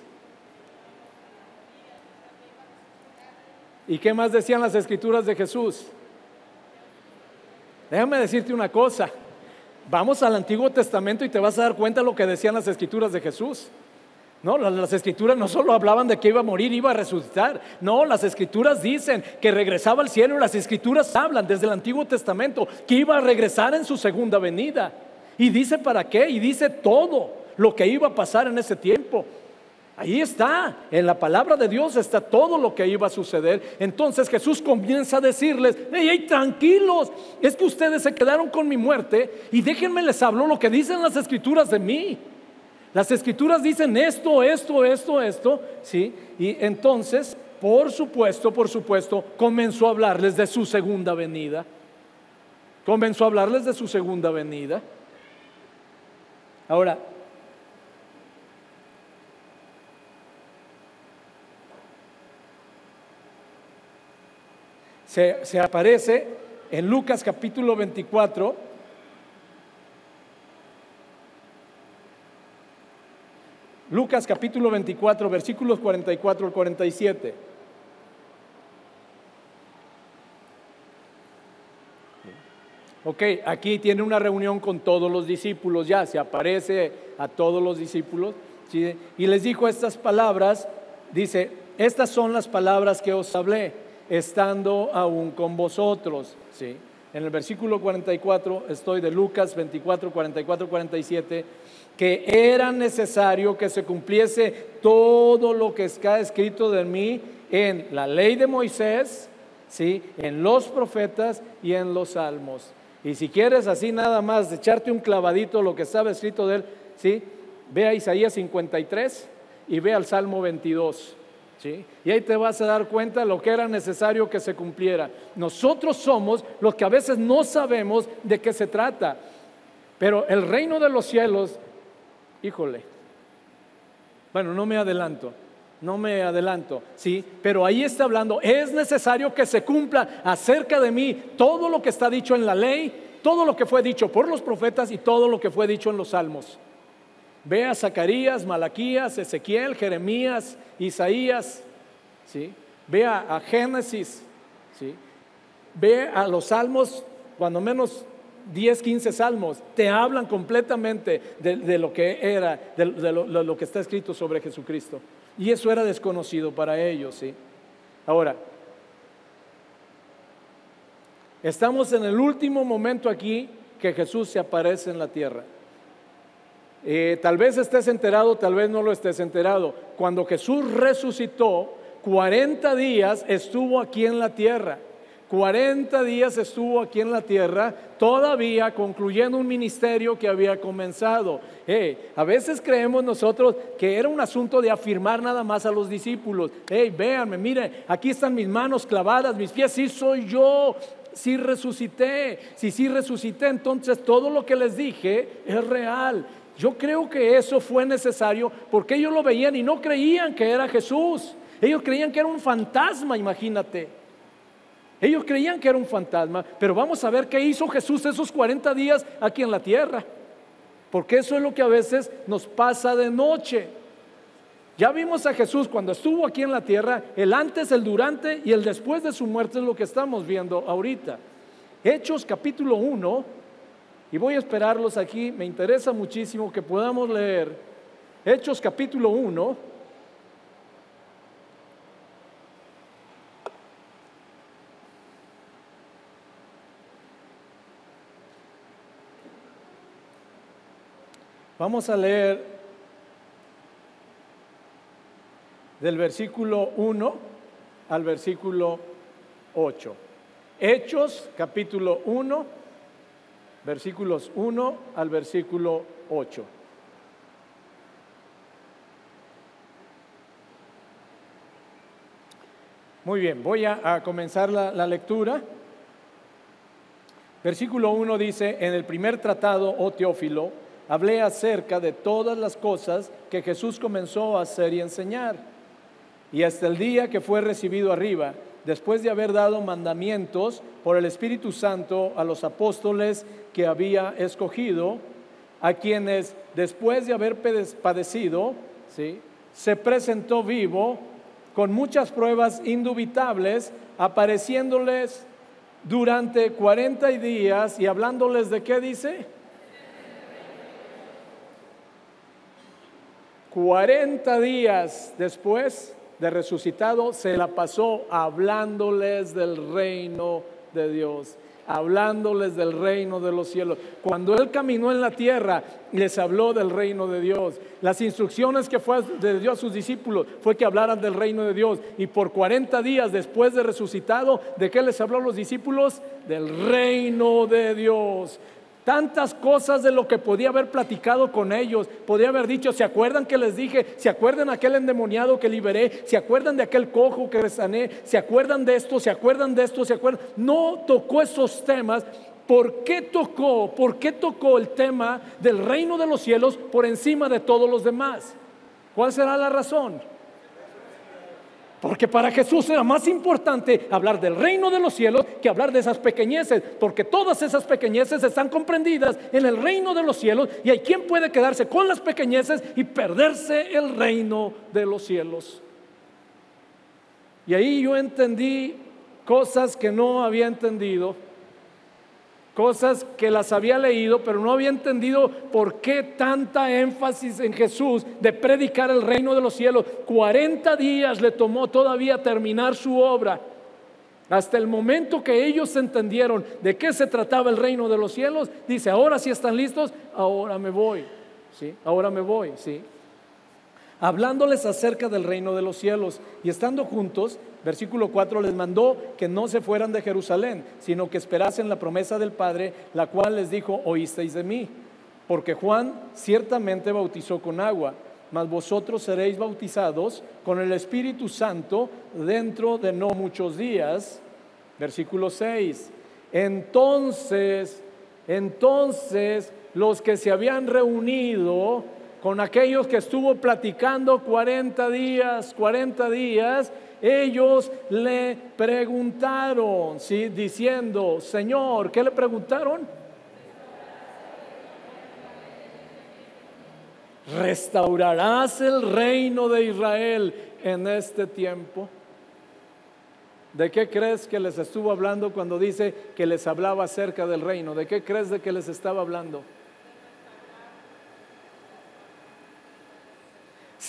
¿Y qué más decían las escrituras de Jesús? Déjame decirte una cosa. Vamos al Antiguo Testamento y te vas a dar cuenta de lo que decían las escrituras de Jesús. No, las, escrituras no solo hablaban de que iba a morir, iba a resucitar. No, las escrituras dicen que regresaba al cielo. Las escrituras hablan desde el Antiguo Testamento que iba a regresar en su segunda venida. Y dice para qué, y dice todo lo que iba a pasar en ese tiempo. Ahí está, en la palabra de Dios está todo lo que iba a suceder. Entonces Jesús comienza a decirles, hey, hey, tranquilos, es que ustedes se quedaron con mi muerte y déjenme les hablo lo que dicen las escrituras de mí. Las escrituras dicen esto, esto, esto, esto, ¿sí? Y entonces, por supuesto, por supuesto, comenzó a hablarles de su segunda venida. Comenzó a hablarles de su segunda venida. Ahora, se, aparece en Lucas capítulo 24 Lucas capítulo 24, versículos 44 al 47. Ok, aquí tiene una reunión con todos los discípulos, ya se aparece a todos los discípulos, y les dijo estas palabras, dice, estas son las palabras que os hablé, estando aún con vosotros. ¿sí? En el versículo 44, estoy de Lucas 24, 44, 47 que era necesario que se cumpliese todo lo que está escrito de mí en la ley de Moisés, ¿sí? en los profetas y en los salmos. Y si quieres así nada más echarte un clavadito lo que estaba escrito de él, ¿sí? ve a Isaías 53 y ve al Salmo 22. Y ahí te vas a dar cuenta lo que era necesario que se cumpliera. Nosotros somos los que a veces no sabemos de qué se trata. Pero el reino de los cielos híjole. Bueno, no me adelanto, no me adelanto, ¿sí? Pero ahí está hablando, es necesario que se cumpla acerca de mí todo lo que está dicho en la ley, todo lo que fue dicho por los profetas y todo lo que fue dicho en los salmos. Ve a Zacarías, Malaquías, Ezequiel, Jeremías, Isaías, ¿sí? Ve a, Génesis, ¿sí? Ve a los salmos, cuando menos 10, 15 salmos te hablan completamente de, lo que era, de, lo, que está escrito sobre Jesucristo. Y eso era desconocido para ellos, ¿sí? Ahora, estamos en el último momento aquí que Jesús se aparece en la tierra. Eh, tal vez estés enterado, tal vez no lo estés enterado. Cuando Jesús resucitó, 40 días estuvo aquí en la tierra. 40 días estuvo aquí en la tierra, todavía concluyendo un ministerio que había comenzado. a veces creemos nosotros que era un asunto de afirmar nada más a los discípulos. Hey, véanme, miren, aquí están mis manos clavadas, mis pies, sí soy yo, sí resucité. Si sí resucité, entonces todo lo que les dije es real. Yo creo que eso fue necesario porque ellos lo veían y no creían que era Jesús. Ellos creían que era un fantasma, imagínate. Ellos creían que era un fantasma, pero vamos a ver qué hizo Jesús esos 40 días aquí en la tierra. Porque eso es lo que a veces nos pasa de noche. Ya vimos a Jesús cuando estuvo aquí en la tierra, el antes, el durante y el después de su muerte es lo que estamos viendo ahorita. Hechos capítulo 1, y voy a esperarlos aquí, me interesa muchísimo que podamos leer Hechos capítulo 1, Vamos a leer del versículo 1 al versículo 8. Hechos capítulo 1, versículos 1 al versículo 8. Muy bien, voy a, comenzar la, la lectura. Versículo 1 dice, en el primer tratado, oh Teófilo, hablé acerca de todas las cosas que Jesús comenzó a hacer y enseñar. Y hasta el día que fue recibido arriba, después de haber dado mandamientos por el Espíritu Santo a los apóstoles que había escogido, a quienes después de haber padecido, ¿sí? se presentó vivo con muchas pruebas indubitables, apareciéndoles durante 40 días y hablándoles de qué dice? 40 días después de resucitado se la pasó hablándoles del reino de Dios hablándoles del reino de los cielos. Cuando Él caminó en la tierra, les habló del reino de Dios. Las instrucciones que fue de Dios a sus discípulos fue que hablaran del reino de Dios. Y por 40 días después de resucitado, ¿de qué les habló a los discípulos? Del reino de Dios. Tantas cosas de lo que podía haber platicado con ellos, podía haber dicho, ¿se acuerdan que les dije? ¿Se acuerdan aquel endemoniado que liberé? ¿Se acuerdan de aquel cojo que sané? ¿Se acuerdan de esto? ¿Se acuerdan de esto? ¿Se acuerdan? No tocó esos temas. ¿Por qué tocó? ¿Por qué tocó el tema del reino de los cielos por encima de todos los demás? ¿Cuál será la razón? Porque para Jesús era más importante hablar del reino de los cielos que hablar de esas pequeñeces, porque todas esas pequeñeces están comprendidas en el reino de los cielos y hay quien puede quedarse con las pequeñeces y perderse el reino de los cielos. Y ahí yo entendí cosas que no había entendido cosas que las había leído, pero no había entendido por qué tanta énfasis en Jesús de predicar el reino de los cielos. 40 días le tomó todavía terminar su obra. Hasta el momento que ellos entendieron de qué se trataba el reino de los cielos, dice, ahora sí están listos, ahora me voy. ¿Sí? Ahora me voy, ¿sí? Hablándoles acerca del reino de los cielos y estando juntos, Versículo 4 les mandó que no se fueran de Jerusalén, sino que esperasen la promesa del Padre, la cual les dijo, oísteis de mí. Porque Juan ciertamente bautizó con agua, mas vosotros seréis bautizados con el Espíritu Santo dentro de no muchos días. Versículo 6. Entonces, entonces los que se habían reunido con aquellos que estuvo platicando 40 días, 40 días, ellos le preguntaron, ¿sí? diciendo, Señor, ¿qué le preguntaron? ¿Restaurarás el reino de Israel en este tiempo? ¿De qué crees que les estuvo hablando cuando dice que les hablaba acerca del reino? ¿De qué crees de que les estaba hablando?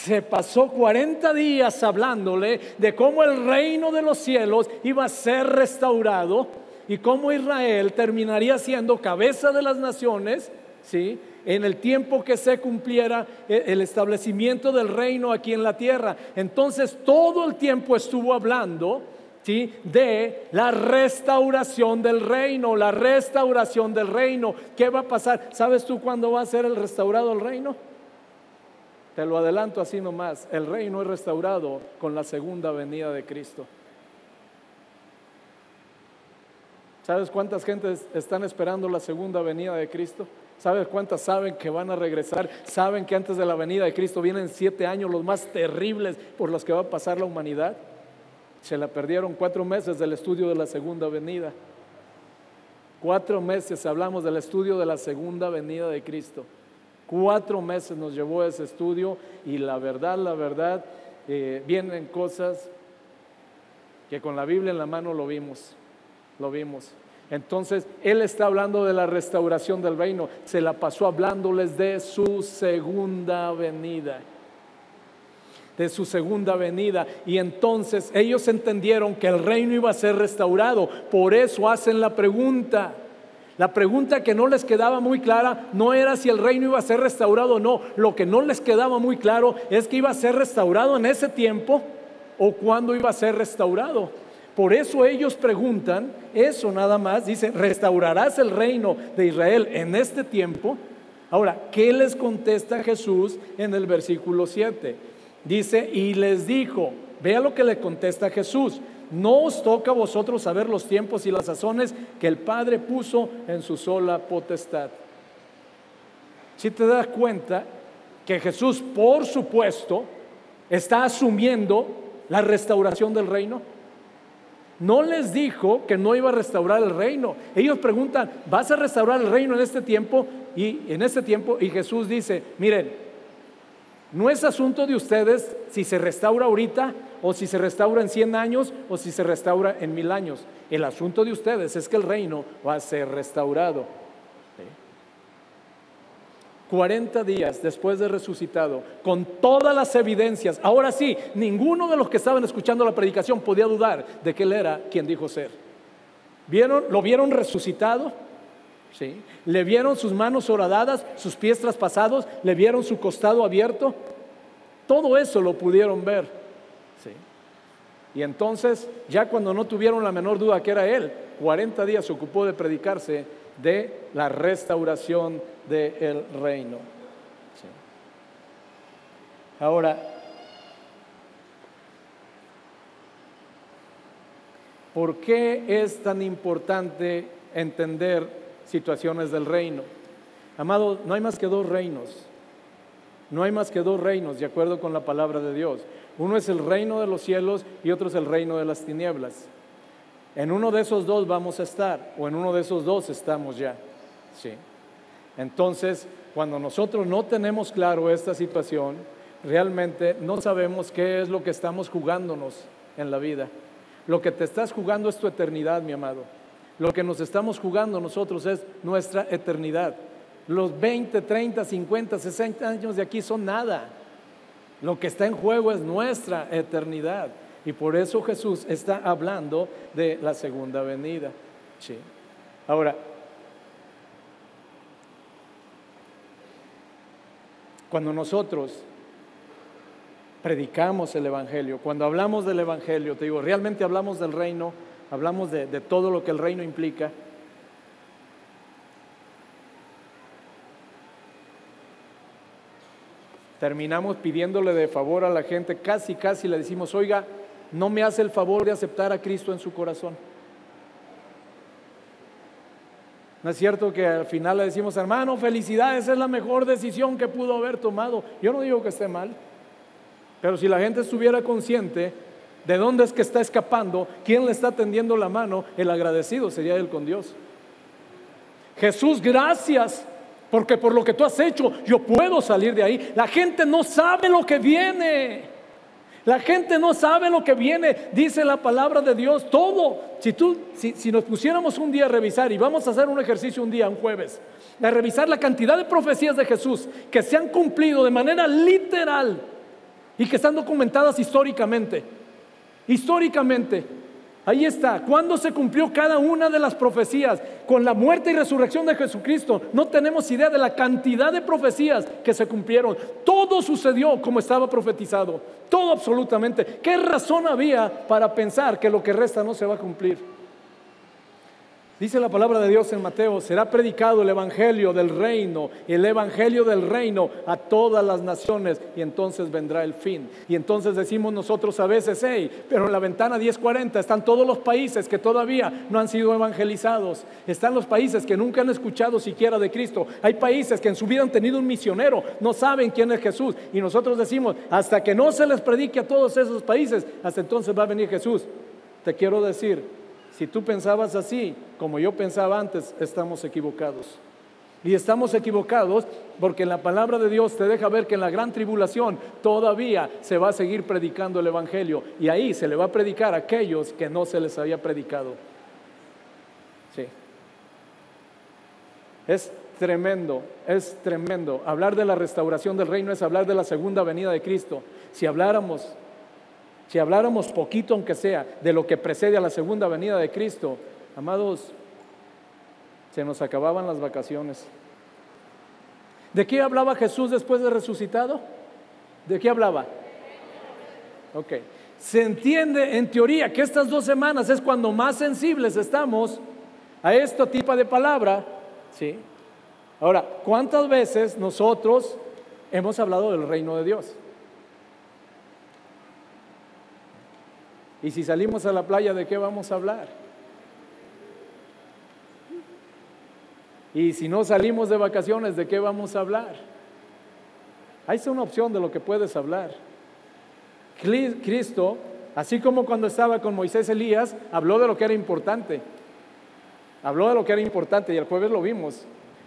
Se pasó 40 días hablándole de cómo el reino de los cielos iba a ser restaurado y cómo Israel terminaría siendo cabeza de las naciones, ¿sí? En el tiempo que se cumpliera el establecimiento del reino aquí en la tierra. Entonces todo el tiempo estuvo hablando ¿Sí? de la restauración del reino, la restauración del reino. ¿Qué va a pasar? ¿Sabes tú cuándo va a ser el restaurado el reino? Te lo adelanto así nomás, el reino es restaurado con la segunda venida de Cristo. ¿Sabes cuántas gentes están esperando la segunda venida de Cristo? ¿Sabes cuántas saben que van a regresar? ¿Saben que antes de la venida de Cristo vienen siete años los más terribles por los que va a pasar la humanidad? Se la perdieron cuatro meses del estudio de la segunda venida. Cuatro meses hablamos del estudio de la segunda venida de Cristo. Cuatro meses nos llevó ese estudio y la verdad, la verdad, eh, vienen cosas que con la Biblia en la mano lo vimos, lo vimos. Entonces, Él está hablando de la restauración del reino, se la pasó hablándoles de su segunda venida de su segunda venida. Y entonces ellos entendieron que el reino iba a ser restaurado. Por eso hacen la pregunta, La pregunta que no les quedaba muy clara no era si el reino iba a ser restaurado o no. Lo que no les quedaba muy claro es que iba a ser restaurado en ese tiempo o cuándo iba a ser restaurado. Por eso ellos preguntan eso nada más. Dicen, ¿restaurarás el reino de Israel en este tiempo? Ahora, ¿qué les contesta Jesús en el versículo 7? Dice, y les dijo, vea lo que le contesta Jesús. No os toca a vosotros saber los tiempos y las sazones que el Padre puso en su sola potestad. Si te das cuenta que Jesús, por supuesto, está asumiendo la restauración del reino. No les dijo que no iba a restaurar el reino. Ellos preguntan, ¿vas a restaurar el reino en este tiempo? Y en este tiempo, y Jesús dice, miren, no es asunto de ustedes si se restaura ahorita o si se restaura en 100 años o si se restaura en mil años. El asunto de ustedes es que el reino va a ser restaurado. 40 días después de resucitado, con todas las evidencias, ahora sí, ninguno de los que estaban escuchando la predicación podía dudar de que él era quien dijo ser. ¿Vieron? ¿Lo vieron resucitado? ¿Sí? ¿Le vieron sus manos horadadas, sus pies traspasados? ¿Le vieron su costado abierto? Todo eso lo pudieron ver. Y entonces, ya cuando no tuvieron la menor duda que era él, 40 días se ocupó de predicarse de la restauración del reino. Ahora, ¿por qué es tan importante entender situaciones del reino? Amado, no hay más que dos reinos. No hay más que dos reinos, de acuerdo con la palabra de Dios. Uno es el reino de los cielos y otro es el reino de las tinieblas. En uno de esos dos vamos a estar, o en uno de esos dos estamos ya. Sí. Entonces, cuando nosotros no tenemos claro esta situación, realmente no sabemos qué es lo que estamos jugándonos en la vida. Lo que te estás jugando es tu eternidad, mi amado. Lo que nos estamos jugando nosotros es nuestra eternidad. Los 20, 30, 50, 60 años de aquí son nada. Lo que está en juego es nuestra eternidad. Y por eso Jesús está hablando de la segunda venida. Sí. Ahora, cuando nosotros predicamos el Evangelio, cuando hablamos del Evangelio, te digo, realmente hablamos del reino, hablamos de, de todo lo que el reino implica. Terminamos pidiéndole de favor a la gente, casi, casi le decimos, oiga, no me hace el favor de aceptar a Cristo en su corazón. ¿No es cierto que al final le decimos, hermano, felicidades, es la mejor decisión que pudo haber tomado? Yo no digo que esté mal, pero si la gente estuviera consciente de dónde es que está escapando, quién le está tendiendo la mano, el agradecido sería él con Dios. Jesús, gracias, porque por lo que tú has hecho, yo puedo salir de ahí. La gente no sabe lo que viene. La gente no sabe lo que viene, dice la palabra de Dios, todo. Si, tú, si, nos pusiéramos un día a revisar, y vamos a hacer un ejercicio un día, un jueves, a revisar la cantidad de profecías de Jesús que se han cumplido de manera literal y que están documentadas históricamente. Históricamente, Ahí está, ¿cuándo se cumplió cada una de las profecías? Con la muerte y resurrección de Jesucristo. No tenemos idea de la cantidad de profecías que se cumplieron. Todo sucedió como estaba profetizado. Todo absolutamente. ¿Qué razón había para pensar que lo que resta no se va a cumplir? Dice la palabra de Dios en Mateo, será predicado el Evangelio del reino, el Evangelio del reino a todas las naciones y entonces vendrá el fin. Y entonces decimos nosotros a veces, hey, pero en la ventana 1040 están todos los países que todavía no han sido evangelizados. Están los países que nunca han escuchado siquiera de Cristo. Hay países que en su vida han tenido un misionero, no saben quién es Jesús. Y nosotros decimos, hasta que no se les predique a todos esos países, hasta entonces va a venir Jesús. Te quiero decir, si tú pensabas así, como yo pensaba antes, estamos equivocados. Y estamos equivocados porque la palabra de Dios te deja ver que en la gran tribulación todavía se va a seguir predicando el Evangelio. Y ahí se le va a predicar a aquellos que no se les había predicado. Sí. Es tremendo, es tremendo. Hablar de la restauración del reino es hablar de la segunda venida de Cristo. Si habláramos si habláramos poquito, aunque sea, de lo que precede a la segunda venida de Cristo, amados, Se nos acababan las vacaciones. ¿De qué hablaba Jesús después de resucitado? ¿De qué hablaba? Ok. Se entiende en teoría que estas dos semanas es cuando más sensibles estamos a este tipo de palabra. ¿sí? Ahora, ¿cuántas veces nosotros hemos hablado del reino de Dios? Y si salimos a la playa, ¿de qué vamos a hablar? Y si no salimos de vacaciones, ¿de qué vamos a hablar? Ahí una opción de lo que puedes hablar. Cristo, así como cuando estaba con Moisés Elías, habló de lo que era importante. Habló de lo que era importante y el jueves lo vimos.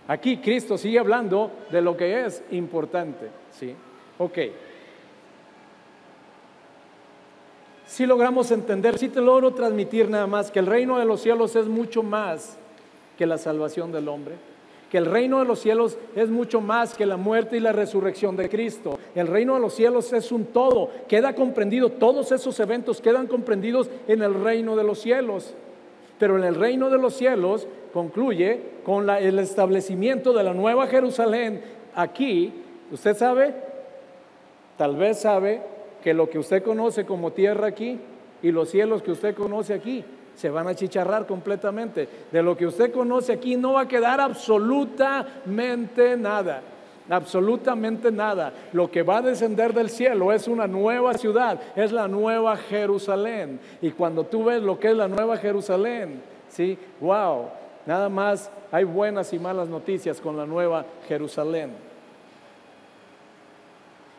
Aquí Cristo sigue hablando de lo que es importante. ¿sí? Ok. Si logramos entender, si te logro transmitir nada más que el reino de los cielos es mucho más que la salvación del hombre, que el reino de los cielos es mucho más que la muerte y la resurrección de Cristo. El reino de los cielos es un todo, queda comprendido, todos esos eventos quedan comprendidos en el reino de los cielos. Pero en el reino de los cielos concluye con el establecimiento de la nueva Jerusalén aquí. ¿Usted sabe? Tal vez sabe que lo que usted conoce como tierra aquí y los cielos que usted conoce aquí se van a chicharrar completamente. De lo que usted conoce aquí no va a quedar absolutamente nada. Absolutamente nada. Lo que va a descender del cielo es una nueva ciudad, es la nueva Jerusalén. Y cuando tú ves lo que es la nueva Jerusalén, ¿sí? Wow, nada más hay buenas y malas noticias con la nueva Jerusalén.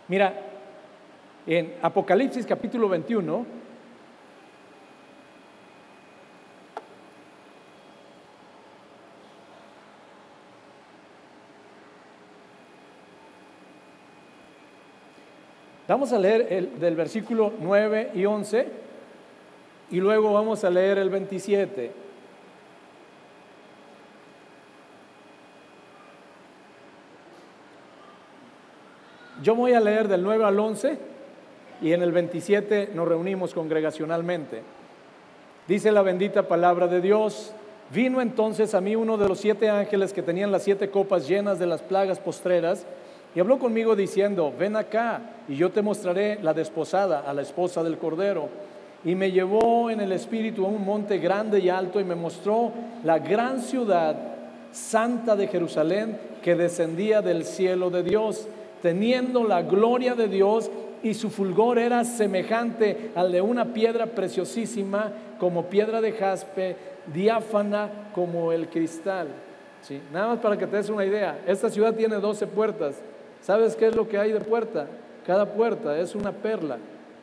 Mira, en Apocalipsis capítulo 21, Vamos a leer el, del versículo 9 y 11 y luego vamos a leer el 27. Yo voy a leer del 9 al 11 y en el 27 nos reunimos congregacionalmente. Dice la bendita palabra de Dios. Vino entonces a mí uno de los siete ángeles que tenían las siete copas llenas de las plagas postreras y habló conmigo diciendo, ven acá y yo te mostraré la desposada, a la esposa del Cordero. Y me llevó en el espíritu a un monte grande y alto y me mostró la gran ciudad santa de Jerusalén que descendía del cielo de Dios, teniendo la gloria de Dios y su fulgor era semejante al de una piedra preciosísima como piedra de jaspe, diáfana como el cristal. ¿Sí? Nada más para que te des una idea, esta ciudad tiene 12 puertas ¿Sabes qué es lo que hay de puerta? Cada puerta es una perla.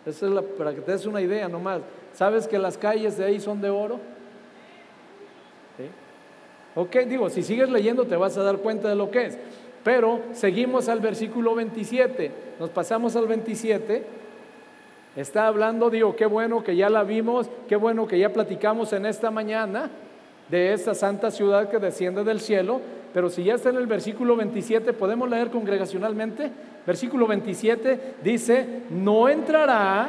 Esa es la, para que te des una idea nomás. ¿Sabes que las calles de ahí son de oro? ¿Sí? Ok, digo, si sigues leyendo te vas a dar cuenta de lo que es. Pero seguimos al versículo 27. Nos pasamos al 27. Está hablando, digo, qué bueno que ya la vimos, qué bueno que ya platicamos en esta mañana de esta santa ciudad que desciende del cielo, pero si ya está en el versículo 27, ¿podemos leer congregacionalmente? Versículo 27 dice, no entrará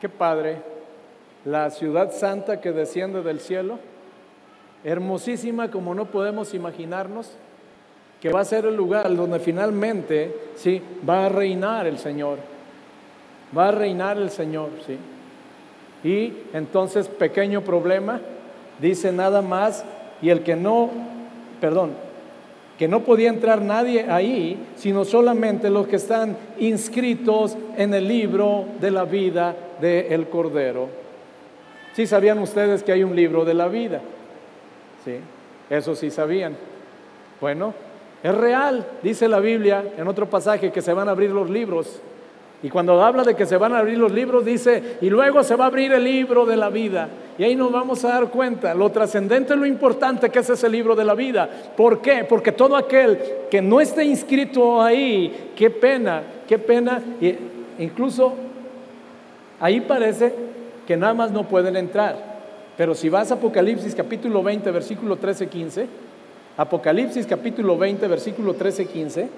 Qué padre, la ciudad santa que desciende del cielo, hermosísima como no podemos imaginarnos que va a ser el lugar donde finalmente ¿sí? va a reinar el Señor. Va a reinar el Señor, ¿sí? Y entonces, pequeño problema, dice nada más, y el que no, perdón, que no podía entrar nadie ahí, sino solamente los que están inscritos en el libro de la vida del Cordero. ¿Sí sabían ustedes que hay un libro de la vida? Sí, eso sí sabían. Bueno, es real, dice la Biblia en otro pasaje, que se van a abrir los libros. Y cuando habla de que se van a abrir los libros, dice, y luego se va a abrir el libro de la vida. Y ahí nos vamos a dar cuenta, lo trascendente, lo importante que es ese libro de la vida. ¿Por qué? Porque todo aquel que no esté inscrito ahí, qué pena, qué pena. incluso Ahí parece que nada más no pueden entrar. Pero si vas a Apocalipsis capítulo 20, versículo 13, 15, Apocalipsis capítulo 20, versículo 13, 15,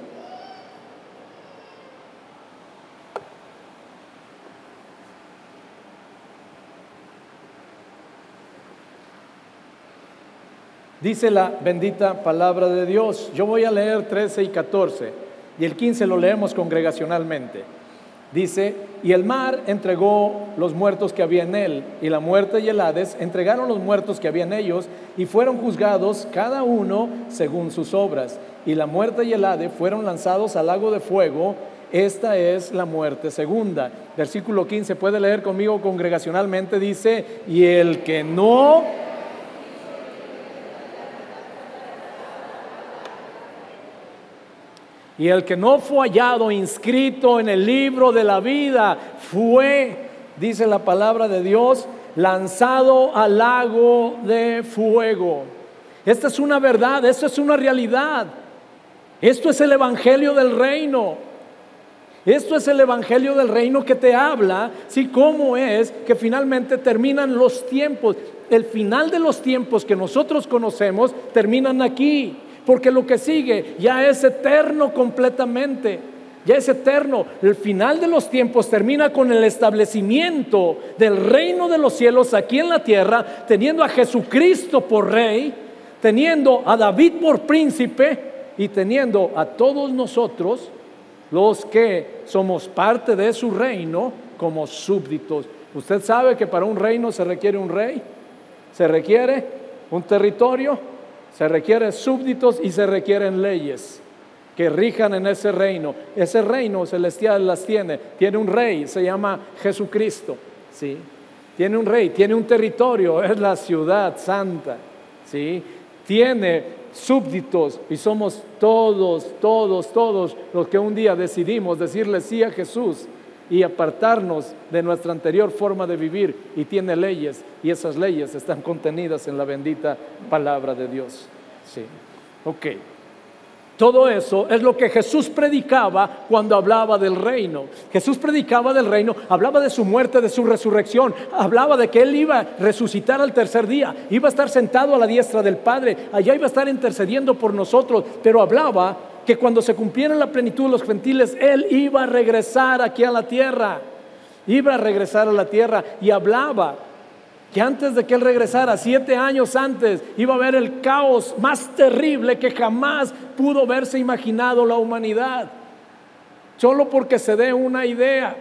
dice la bendita palabra de Dios. Yo voy a leer 13 y 14 y el 15 lo leemos congregacionalmente. Dice, y el mar entregó los muertos que había en él, y la muerte y el Hades entregaron los muertos que había en ellos, y fueron juzgados cada uno según sus obras. Y la muerte y el Hades fueron lanzados al lago de fuego. Esta es la muerte segunda. Versículo 15, puede leer conmigo congregacionalmente, dice, y el que no Y el que no fue hallado inscrito en el libro de la vida fue, dice la palabra de Dios, lanzado al lago de fuego. Esta es una verdad, esto es una realidad. Esto es el Evangelio del Reino. Esto es el Evangelio del Reino que te habla, sí, cómo es que finalmente terminan los tiempos. El final de los tiempos que nosotros conocemos terminan aquí porque lo que sigue ya es eterno completamente, ya es eterno. El final de los tiempos termina con el establecimiento del reino de los cielos aquí en la tierra, teniendo a Jesucristo por rey, teniendo a David por príncipe y teniendo a todos nosotros, los que somos parte de su reino, como súbditos. Usted sabe que para un reino se requiere un rey, se requiere un territorio, se requieren súbditos y se requieren leyes que rijan en ese reino. Ese reino celestial las tiene. Tiene un rey, se llama Jesucristo. ¿sí? Tiene un rey, tiene un territorio, es la ciudad santa. ¿sí? Tiene súbditos y somos todos, todos, todos los que un día decidimos decirle sí a Jesús y apartarnos de nuestra anterior forma de vivir y tiene leyes y esas leyes están contenidas en la bendita palabra de Dios. Sí. Ok. Todo eso es lo que Jesús predicaba cuando hablaba del reino. Jesús predicaba del reino, hablaba de su muerte, de su resurrección, hablaba de que Él iba a resucitar al tercer día, iba a estar sentado a la diestra del Padre, allá iba a estar intercediendo por nosotros, pero hablaba que cuando se cumpliera la plenitud de los gentiles, Él iba a regresar aquí a la tierra. Iba a regresar a la tierra y hablaba que antes de que Él regresara, siete años antes, iba a haber el caos más terrible que jamás pudo verse imaginado la humanidad. Solo porque se dé una idea.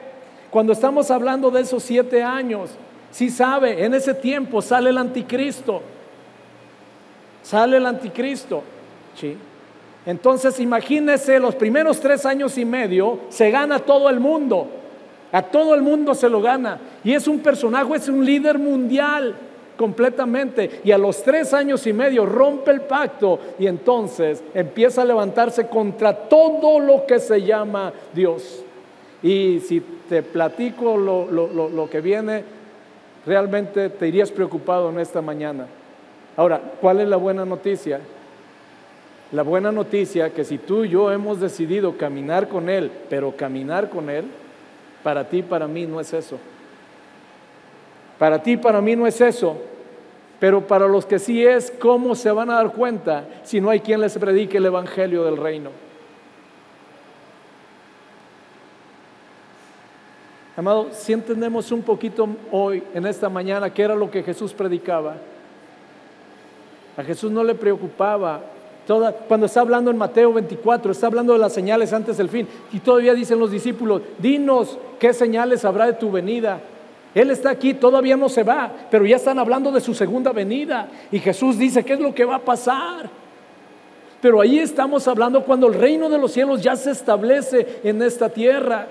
Cuando estamos hablando de esos siete años, si sabe, en ese tiempo sale el anticristo. Sale el anticristo. ¿sí? Entonces imagínese los primeros tres años y medio, se gana todo el mundo. A todo el mundo se lo gana. Y es un personaje, es un líder mundial completamente. Y a los tres años y medio rompe el pacto y entonces empieza a levantarse contra todo lo que se llama Dios. Y si te platico lo, lo que viene, realmente te irías preocupado en esta mañana. Ahora, ¿cuál es la buena noticia? La buena noticia que si tú y yo hemos decidido caminar con Él, pero caminar con Él, para ti, para mí no es eso. Para ti, para mí no es eso. Pero para los que sí es, ¿cómo se van a dar cuenta si no hay quien les predique el Evangelio del Reino? Amado, si entendemos un poquito hoy, en esta mañana, qué era lo que Jesús predicaba. A Jesús no le preocupaba cuando está hablando en Mateo 24, está hablando de las señales antes del fin. Y todavía dicen los discípulos, dinos qué señales habrá de tu venida. Él está aquí, todavía no se va, pero ya están hablando de su segunda venida. Y Jesús dice, ¿qué es lo que va a pasar? Pero ahí estamos hablando cuando el reino de los cielos ya se establece en esta tierra.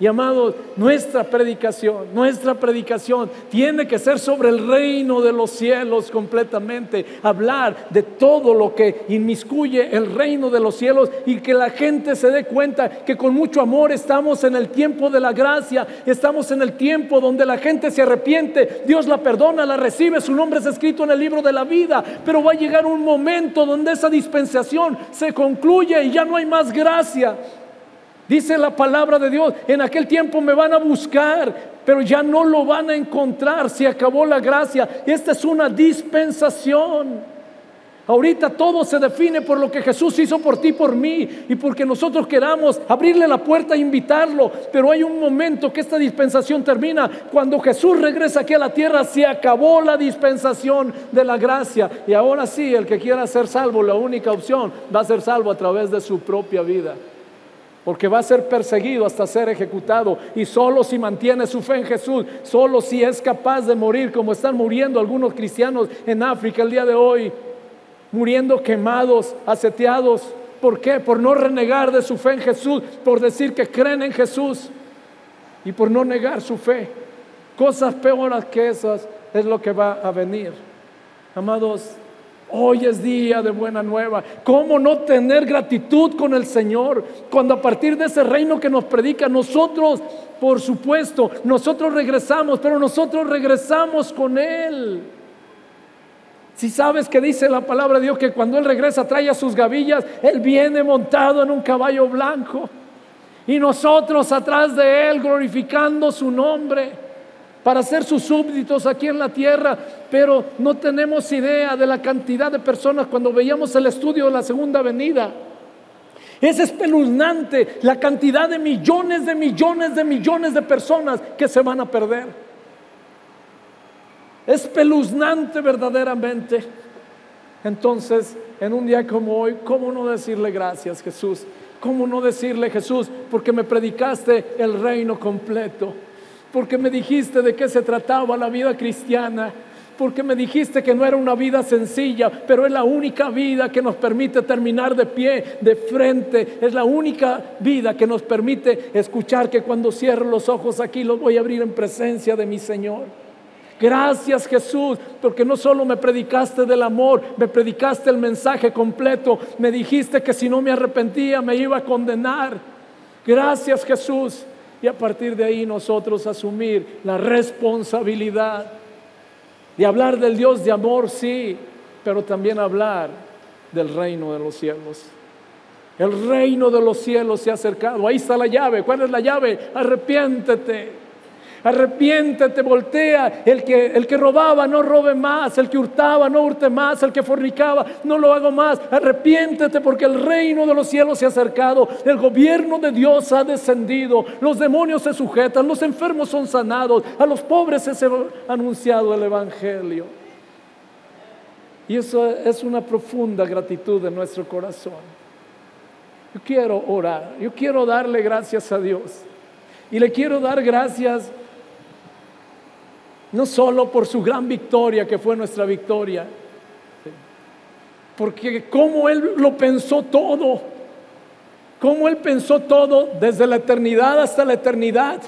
Y amados, nuestra predicación, nuestra predicación tiene que ser sobre el reino de los cielos completamente. Hablar de todo lo que inmiscuye el reino de los cielos y que la gente se dé cuenta que con mucho amor estamos en el tiempo de la gracia, estamos en el tiempo donde la gente se arrepiente, Dios la perdona, la recibe, su nombre es escrito en el libro de la vida. Pero va a llegar un momento donde esa dispensación se concluye y ya no hay más gracia. Dice la palabra de Dios, en aquel tiempo me van a buscar, pero ya no lo van a encontrar, se acabó la gracia. Esta es una dispensación. Ahorita todo se define por lo que Jesús hizo por ti, por mí, y porque nosotros queramos abrirle la puerta e invitarlo. Pero hay un momento que esta dispensación termina. Cuando Jesús regresa aquí a la tierra, se acabó la dispensación de la gracia. Y ahora sí, el que quiera ser salvo, la única opción va a ser salvo a través de su propia vida. Porque va a ser perseguido hasta ser ejecutado. Y solo si mantiene su fe en Jesús, solo si es capaz de morir como están muriendo algunos cristianos en África el día de hoy muriendo quemados, aseteados. ¿Por qué? Por no renegar de su fe en Jesús, por decir que creen en Jesús y por no negar su fe. Cosas peores que esas es lo que va a venir. Amados, hoy es día de buena nueva. ¿Cómo no tener gratitud con el Señor cuando a partir de ese reino que nos predica nosotros, por supuesto, nosotros regresamos, pero nosotros regresamos con Él? Si sabes que dice la palabra de Dios que cuando Él regresa trae a sus gavillas, Él viene montado en un caballo blanco. Y nosotros atrás de Él glorificando su nombre para ser sus súbditos aquí en la tierra. Pero no tenemos idea de la cantidad de personas cuando veíamos el estudio de la segunda venida. Es espeluznante la cantidad de millones de millones de millones de personas que se van a perder. Es peluznante verdaderamente. Entonces, en un día como hoy, ¿cómo no decirle gracias, Jesús? ¿Cómo no decirle, Jesús, porque me predicaste el reino completo? Porque me dijiste de qué se trataba la vida cristiana porque me dijiste que no era una vida sencilla, pero es la única vida que nos permite terminar de pie, de frente, es la única vida que nos permite escuchar que cuando cierro los ojos aquí los voy a abrir en presencia de mi Señor. Gracias Jesús, porque no solo me predicaste del amor, me predicaste el mensaje completo, me dijiste que si no me arrepentía me iba a condenar. Gracias Jesús. Y a partir de ahí nosotros asumir la responsabilidad de hablar del Dios de amor, sí, pero también hablar del reino de los cielos. El reino de los cielos se ha acercado. Ahí está la llave. ¿Cuál es la llave? Arrepiéntete arrepiéntete, voltea. El que, el que robaba, no robe más. El que hurtaba, no hurte más. El que fornicaba, no lo hago más. Arrepiéntete porque el reino de los cielos se ha acercado. El gobierno de Dios ha descendido. Los demonios se sujetan, los enfermos son sanados. A los pobres se ha anunciado el Evangelio. Y eso es una profunda gratitud de nuestro corazón. Yo quiero orar, yo quiero darle gracias a Dios. Y le quiero dar gracias no solo por su gran victoria, que fue nuestra victoria, porque como Él lo pensó todo, como Él pensó todo desde la eternidad hasta la eternidad.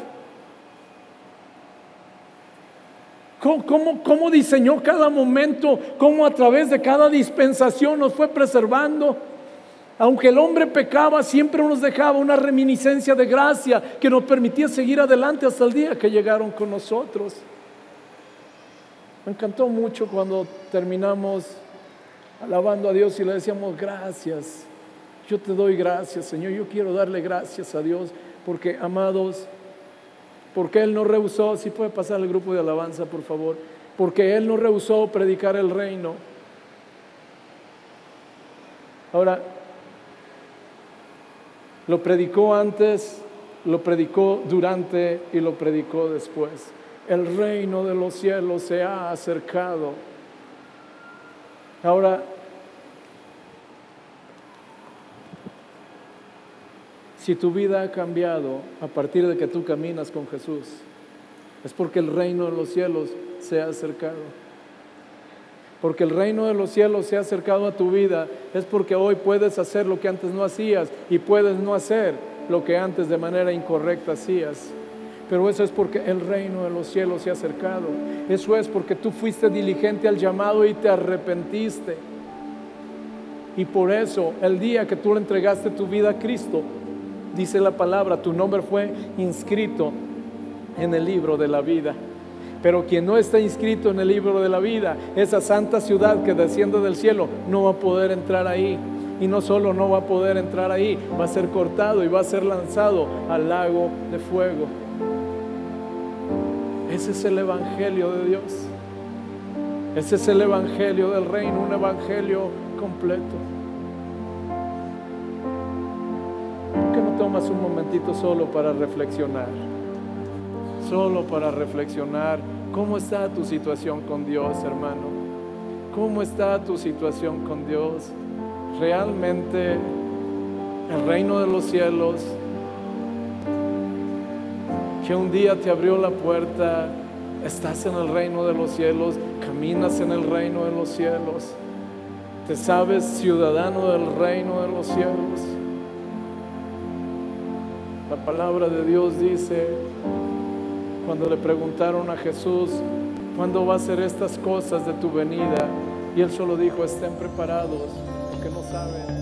¿Cómo, cómo, diseñó cada momento, cómo a través de cada dispensación nos fue preservando. Aunque el hombre pecaba, siempre nos dejaba una reminiscencia de gracia que nos permitía seguir adelante hasta el día que llegaron con nosotros. Me encantó mucho cuando terminamos alabando a Dios y le decíamos gracias. Yo te doy gracias, Señor. Yo quiero darle gracias a Dios porque, amados, porque Él no rehusó, si puede pasar el grupo de alabanza, por favor, porque Él no rehusó predicar el reino. Ahora, lo predicó antes, lo predicó durante y lo predicó después el reino de los cielos se ha acercado. Ahora, si tu vida ha cambiado a partir de que tú caminas con Jesús, es porque el reino de los cielos se ha acercado. Porque el reino de los cielos se ha acercado a tu vida, es porque hoy puedes hacer lo que antes no hacías y puedes no hacer lo que antes de manera incorrecta hacías. Pero eso es porque el reino de los cielos se ha acercado. Eso es porque tú fuiste diligente al llamado y te arrepentiste. Y por eso el día que tú le entregaste tu vida a Cristo, dice la palabra, tu nombre fue inscrito en el libro de la vida. Pero quien no está inscrito en el libro de la vida, esa santa ciudad que desciende del cielo, no va a poder entrar ahí. Y no solo no va a poder entrar ahí, va a ser cortado y va a ser lanzado al lago de fuego. Ese es el Evangelio de Dios. Ese es el Evangelio del reino, un Evangelio completo. ¿Por qué no tomas un momentito solo para reflexionar? Solo para reflexionar cómo está tu situación con Dios, hermano. ¿Cómo está tu situación con Dios? Realmente el reino de los cielos, que un día te abrió la puerta, estás en el reino de los cielos, caminas en el reino de los cielos, te sabes ciudadano del reino de los cielos. La palabra de Dios dice, cuando le preguntaron a Jesús, ¿cuándo va a ser estas cosas de tu venida? Y él solo dijo, estén preparados, porque no saben.